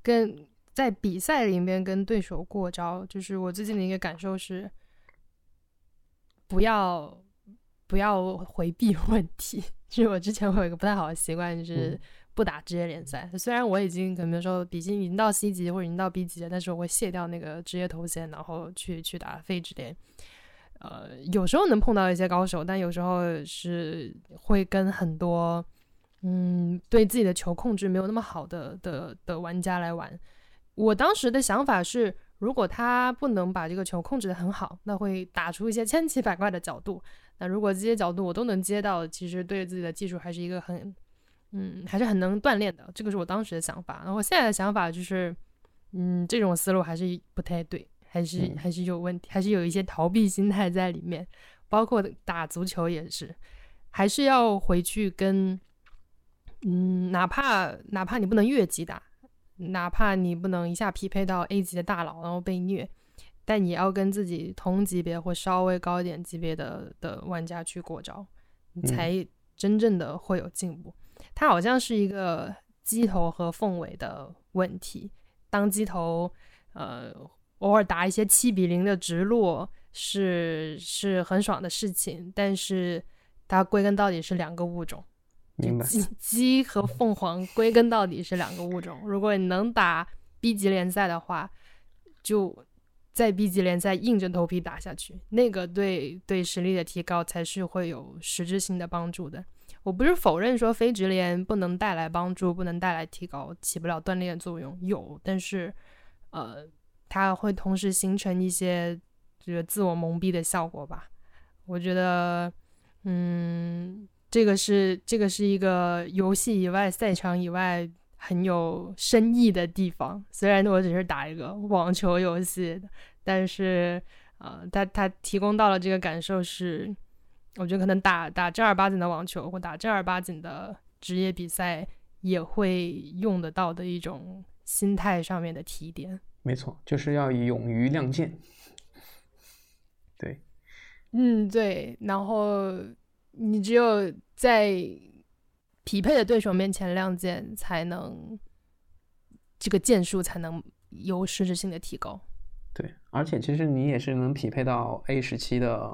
Speaker 1: 跟在比赛里面跟对手过招，就是我最近的一个感受是，不要不要回避问题。就是我之前我有一个不太好的习惯，就是不打职业联赛。虽然我已经可能说已经已经到 C 级或者已经到 B 级了，但是我会卸掉那个职业头衔，然后去去打非职联。呃，有时候能碰到一些高手，但有时候是会跟很多，嗯，对自己的球控制没有那么好的的的玩家来玩。我当时的想法是，如果他不能把这个球控制的很好，那会打出一些千奇百怪的角度。那如果这些角度我都能接到，其实对自己的技术还是一个很，嗯，还是很能锻炼的。这个是我当时的想法。然后现在的想法就是，嗯，这种思路还是不太对，还是还是有问题，还是有一些逃避心态在里面。包括打足球也是，还是要回去跟，嗯，哪怕哪怕你不能越级打，哪怕你不能一下匹配到 A 级的大佬然后被虐，但你要跟自己同级别或稍微高一点级别的的玩家去过招，你才真正的会有进步。它好像是一个鸡头和凤尾的问题，当鸡头呃偶尔打一些七比零的直落。是是很爽的事情，但是它归根到底是两个物种。鸡鸡和凤凰归根到底是两个物种。如果你能打 B 级联赛的话，就在 B 级联赛硬着头皮打下去，那个对对实力的提高才是会有实质性的帮助的。我不是否认说非直连不能带来帮助，不能带来提高，起不了锻炼作用，有，但是呃，它会同时形成一些。就是自我蒙蔽的效果吧，我觉得，嗯，这个是这个是一个游戏以外、赛场以外很有深意的地方。虽然我只是打一个网球游戏，但是，呃，他他提供到了这个感受是，我觉得可能打打正儿八经的网球或打正儿八经的职业比赛也会用得到的一种心态上面的提点。
Speaker 2: 没错，就是要勇于亮剑。对，
Speaker 1: 嗯，对，然后你只有在匹配的对手面前亮剑，才能这个剑术才能有实质性的提高。
Speaker 2: 对，而且其实你也是能匹配到 A 时期的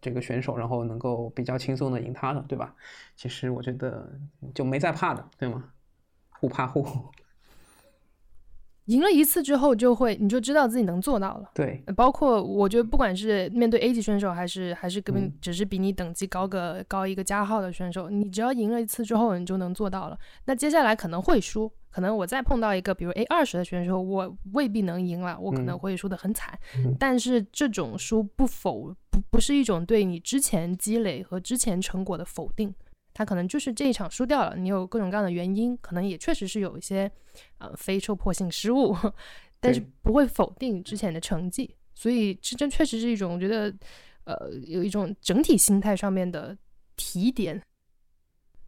Speaker 2: 这个选手，然后能够比较轻松的赢他的，对吧？其实我觉得就没在怕的，对吗？互怕互。
Speaker 1: 赢了一次之后，就会你就知道自己能做到了。
Speaker 2: 对，
Speaker 1: 包括我觉得，不管是面对 A 级选手，还是还是根本只是比你等级高个高一个加号的选手，你只要赢了一次之后，你就能做到了。那接下来可能会输，可能我再碰到一个比如 A 二十的选手，我未必能赢了，我可能会输得很惨。但是这种输不否不不是一种对你之前积累和之前成果的否定。他可能就是这一场输掉了，你有各种各样的原因，可能也确实是有一些呃非受迫性失误，但是不会否定之前的成绩，所以这这确实是一种我觉得呃有一种整体心态上面的提点。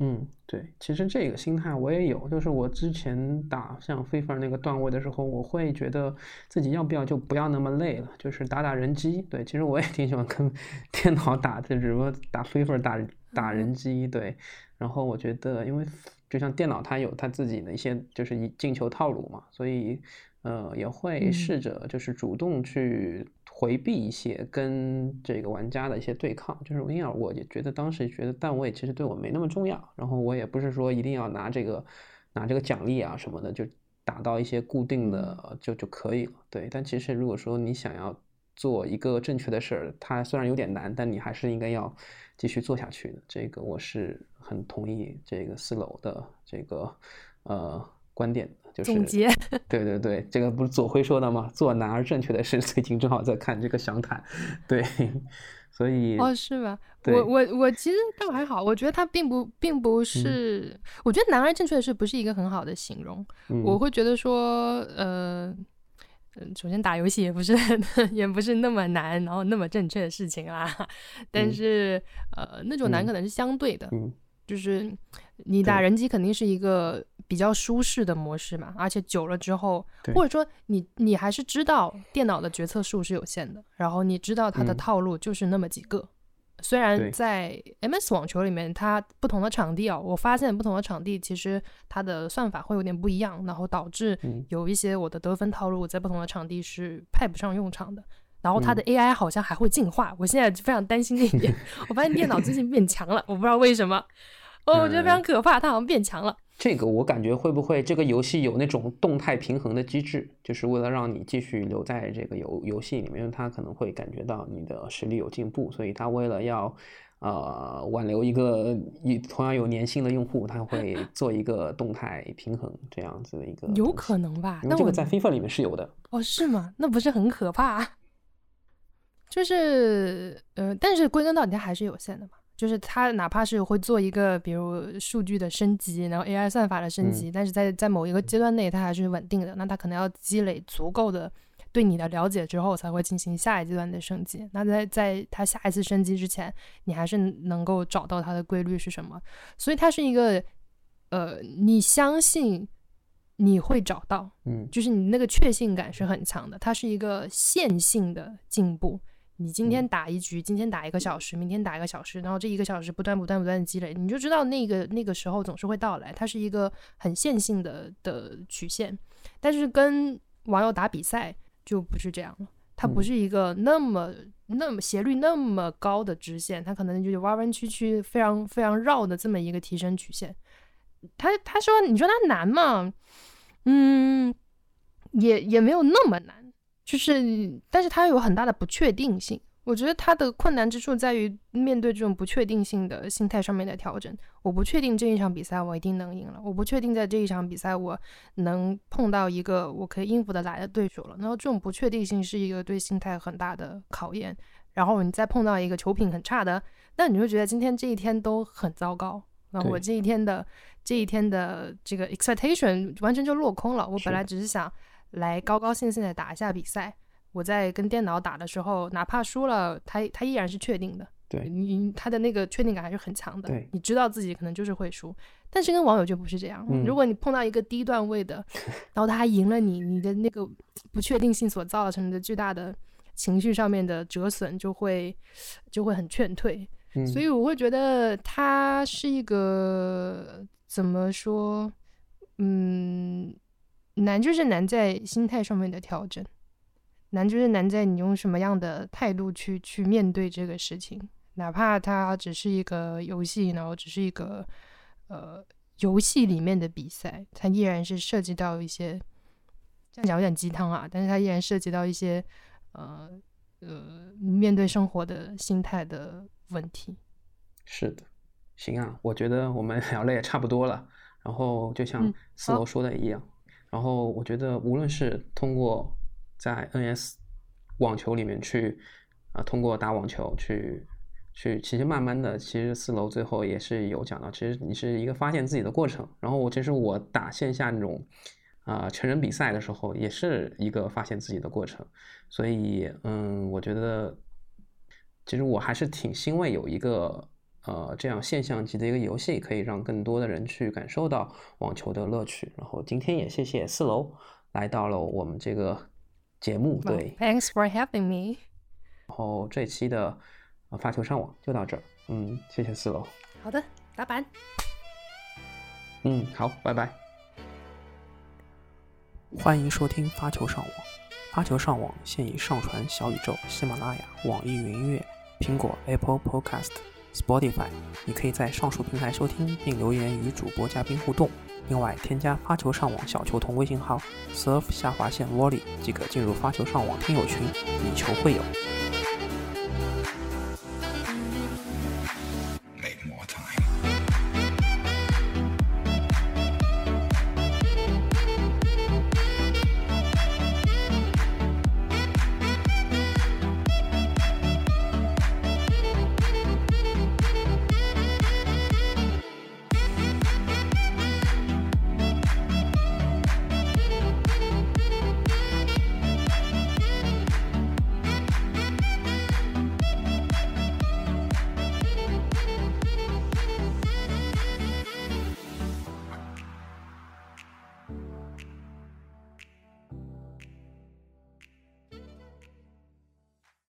Speaker 2: 嗯，对，其实这个心态我也有，就是我之前打像 FIFA 那个段位的时候，我会觉得自己要不要就不要那么累了，就是打打人机。对，其实我也挺喜欢跟 电脑打，就只不过打 FIFA 打。打人机对，然后我觉得，因为就像电脑，它有它自己的一些就是一进球套路嘛，所以呃也会试着就是主动去回避一些跟这个玩家的一些对抗。就是因而我也觉得当时觉得段位其实对我没那么重要，然后我也不是说一定要拿这个拿这个奖励啊什么的，就打到一些固定的就就可以了。对，但其实如果说你想要做一个正确的事儿，它虽然有点难，但你还是应该要。继续做下去的，这个我是很同意这个四楼的这个呃观点的，就是
Speaker 1: 总结，
Speaker 2: 对对对，这个不是左晖说的吗？做难而正确的事，最近正好在看这个详谈，对，所以
Speaker 1: 哦是吧？我我我其实倒还好，我觉得他并不并不是，我觉得难而正确的事不是一个很好的形容，我会觉得说呃。嗯，首先打游戏也不是 也不是那么难，然后那么正确的事情啦。但是呃，那种难可能是相对的，就是你打人机肯定是一个比较舒适的模式嘛，而且久了之后，或者说你你还是知道电脑的决策数是有限的，然后你知道它的套路就是那么几个。虽然在 MS 网球里面，它不同的场地啊，我发现不同的场地其实它的算法会有点不一样，然后导致有一些我的得分套路在不同的场地是派不上用场的。然后它的 AI 好像还会进化，我现在非常担心这一点。我发现电脑最近变强了，我不知道为什么，哦，我觉得非常可怕，它好像变强了。
Speaker 2: 这个我感觉会不会这个游戏有那种动态平衡的机制，就是为了让你继续留在这个游游戏里面，因为它可能会感觉到你的实力有进步，所以它为了要呃挽留一个一同样有粘性的用户，他会做一个动态平衡这样子的一个。
Speaker 1: 有可能吧？那
Speaker 2: 这个在 FIFA 里面是有的。
Speaker 1: 哦，是吗？那不是很可怕？就是呃，但是归根到底它还是有限的嘛。就是它哪怕是会做一个，比如数据的升级，然后 AI 算法的升级，但是在在某一个阶段内，它还是稳定的。那它可能要积累足够的对你的了解之后，才会进行下一阶段的升级。那在在它下一次升级之前，你还是能够找到它的规律是什么。所以它是一个，呃，你相信你会找到，
Speaker 2: 嗯，
Speaker 1: 就是你那个确信感是很强的。它是一个线性的进步。你今天打一局，今天打一个小时，明天打一个小时，然后这一个小时不断不断不断的积累，你就知道那个那个时候总是会到来。它是一个很线性的的曲线，但是跟网友打比赛就不是这样了。它不是一个那么那么斜率那么高的直线，它可能就是弯弯曲曲、非常非常绕的这么一个提升曲线。他他说，你说它难吗？嗯，也也没有那么难。就是，但是它有很大的不确定性。我觉得它的困难之处在于面对这种不确定性的心态上面的调整。我不确定这一场比赛我一定能赢了，我不确定在这一场比赛我能碰到一个我可以应付得来的对手了。然后这种不确定性是一个对心态很大的考验。然后你再碰到一个球品很差的，那你会觉得今天这一天都很糟糕。那我这一天的这一天的这个 expectation 完全就落空了。我本来只是想。来高高兴兴的打一下比赛。我在跟电脑打的时候，哪怕输了，他他依然是确定的。
Speaker 2: 对
Speaker 1: 你，他的那个确定感还是很强的。
Speaker 2: 对，
Speaker 1: 你知道自己可能就是会输，但是跟网友就不是这样。如果你碰到一个低段位的，然后他还赢了你，你的那个不确定性所造成的巨大的情绪上面的折损，就会就会很劝退。所以我会觉得他是一个怎么说，嗯。难就是难在心态上面的调整，难就是难在你用什么样的态度去去面对这个事情，哪怕它只是一个游戏，然后只是一个呃游戏里面的比赛，它依然是涉及到一些这样讲有点鸡汤啊，但是它依然涉及到一些呃呃面对生活的心态的问题。
Speaker 2: 是的，行啊，我觉得我们 聊的也差不多了，然后就像四楼说的一样。然后我觉得，无论是通过在 NS 网球里面去啊，通过打网球去去，其实慢慢的，其实四楼最后也是有讲到，其实你是一个发现自己的过程。然后我其实我打线下那种啊成人比赛的时候，也是一个发现自己的过程。所以嗯，我觉得其实我还是挺欣慰有一个。呃，这样现象级的一个游戏，可以让更多的人去感受到网球的乐趣。然后今天也谢谢四楼来到了我们这个节目。对
Speaker 1: ，Thanks for having me。
Speaker 2: 然后这期的发球上网就到这儿。嗯，谢谢四楼。
Speaker 1: 好的，打板。
Speaker 2: 嗯，好，拜拜。欢迎收听发球上网。发球上网现已上传小宇宙、喜马拉雅、网易云音乐、苹果 Apple Podcast。Spotify，你可以在上述平台收听并留言与主播嘉宾互动。另外，添加发球上网小球童微信号 “serve 下划线 volley 即可进入发球上网听友群，以球会友。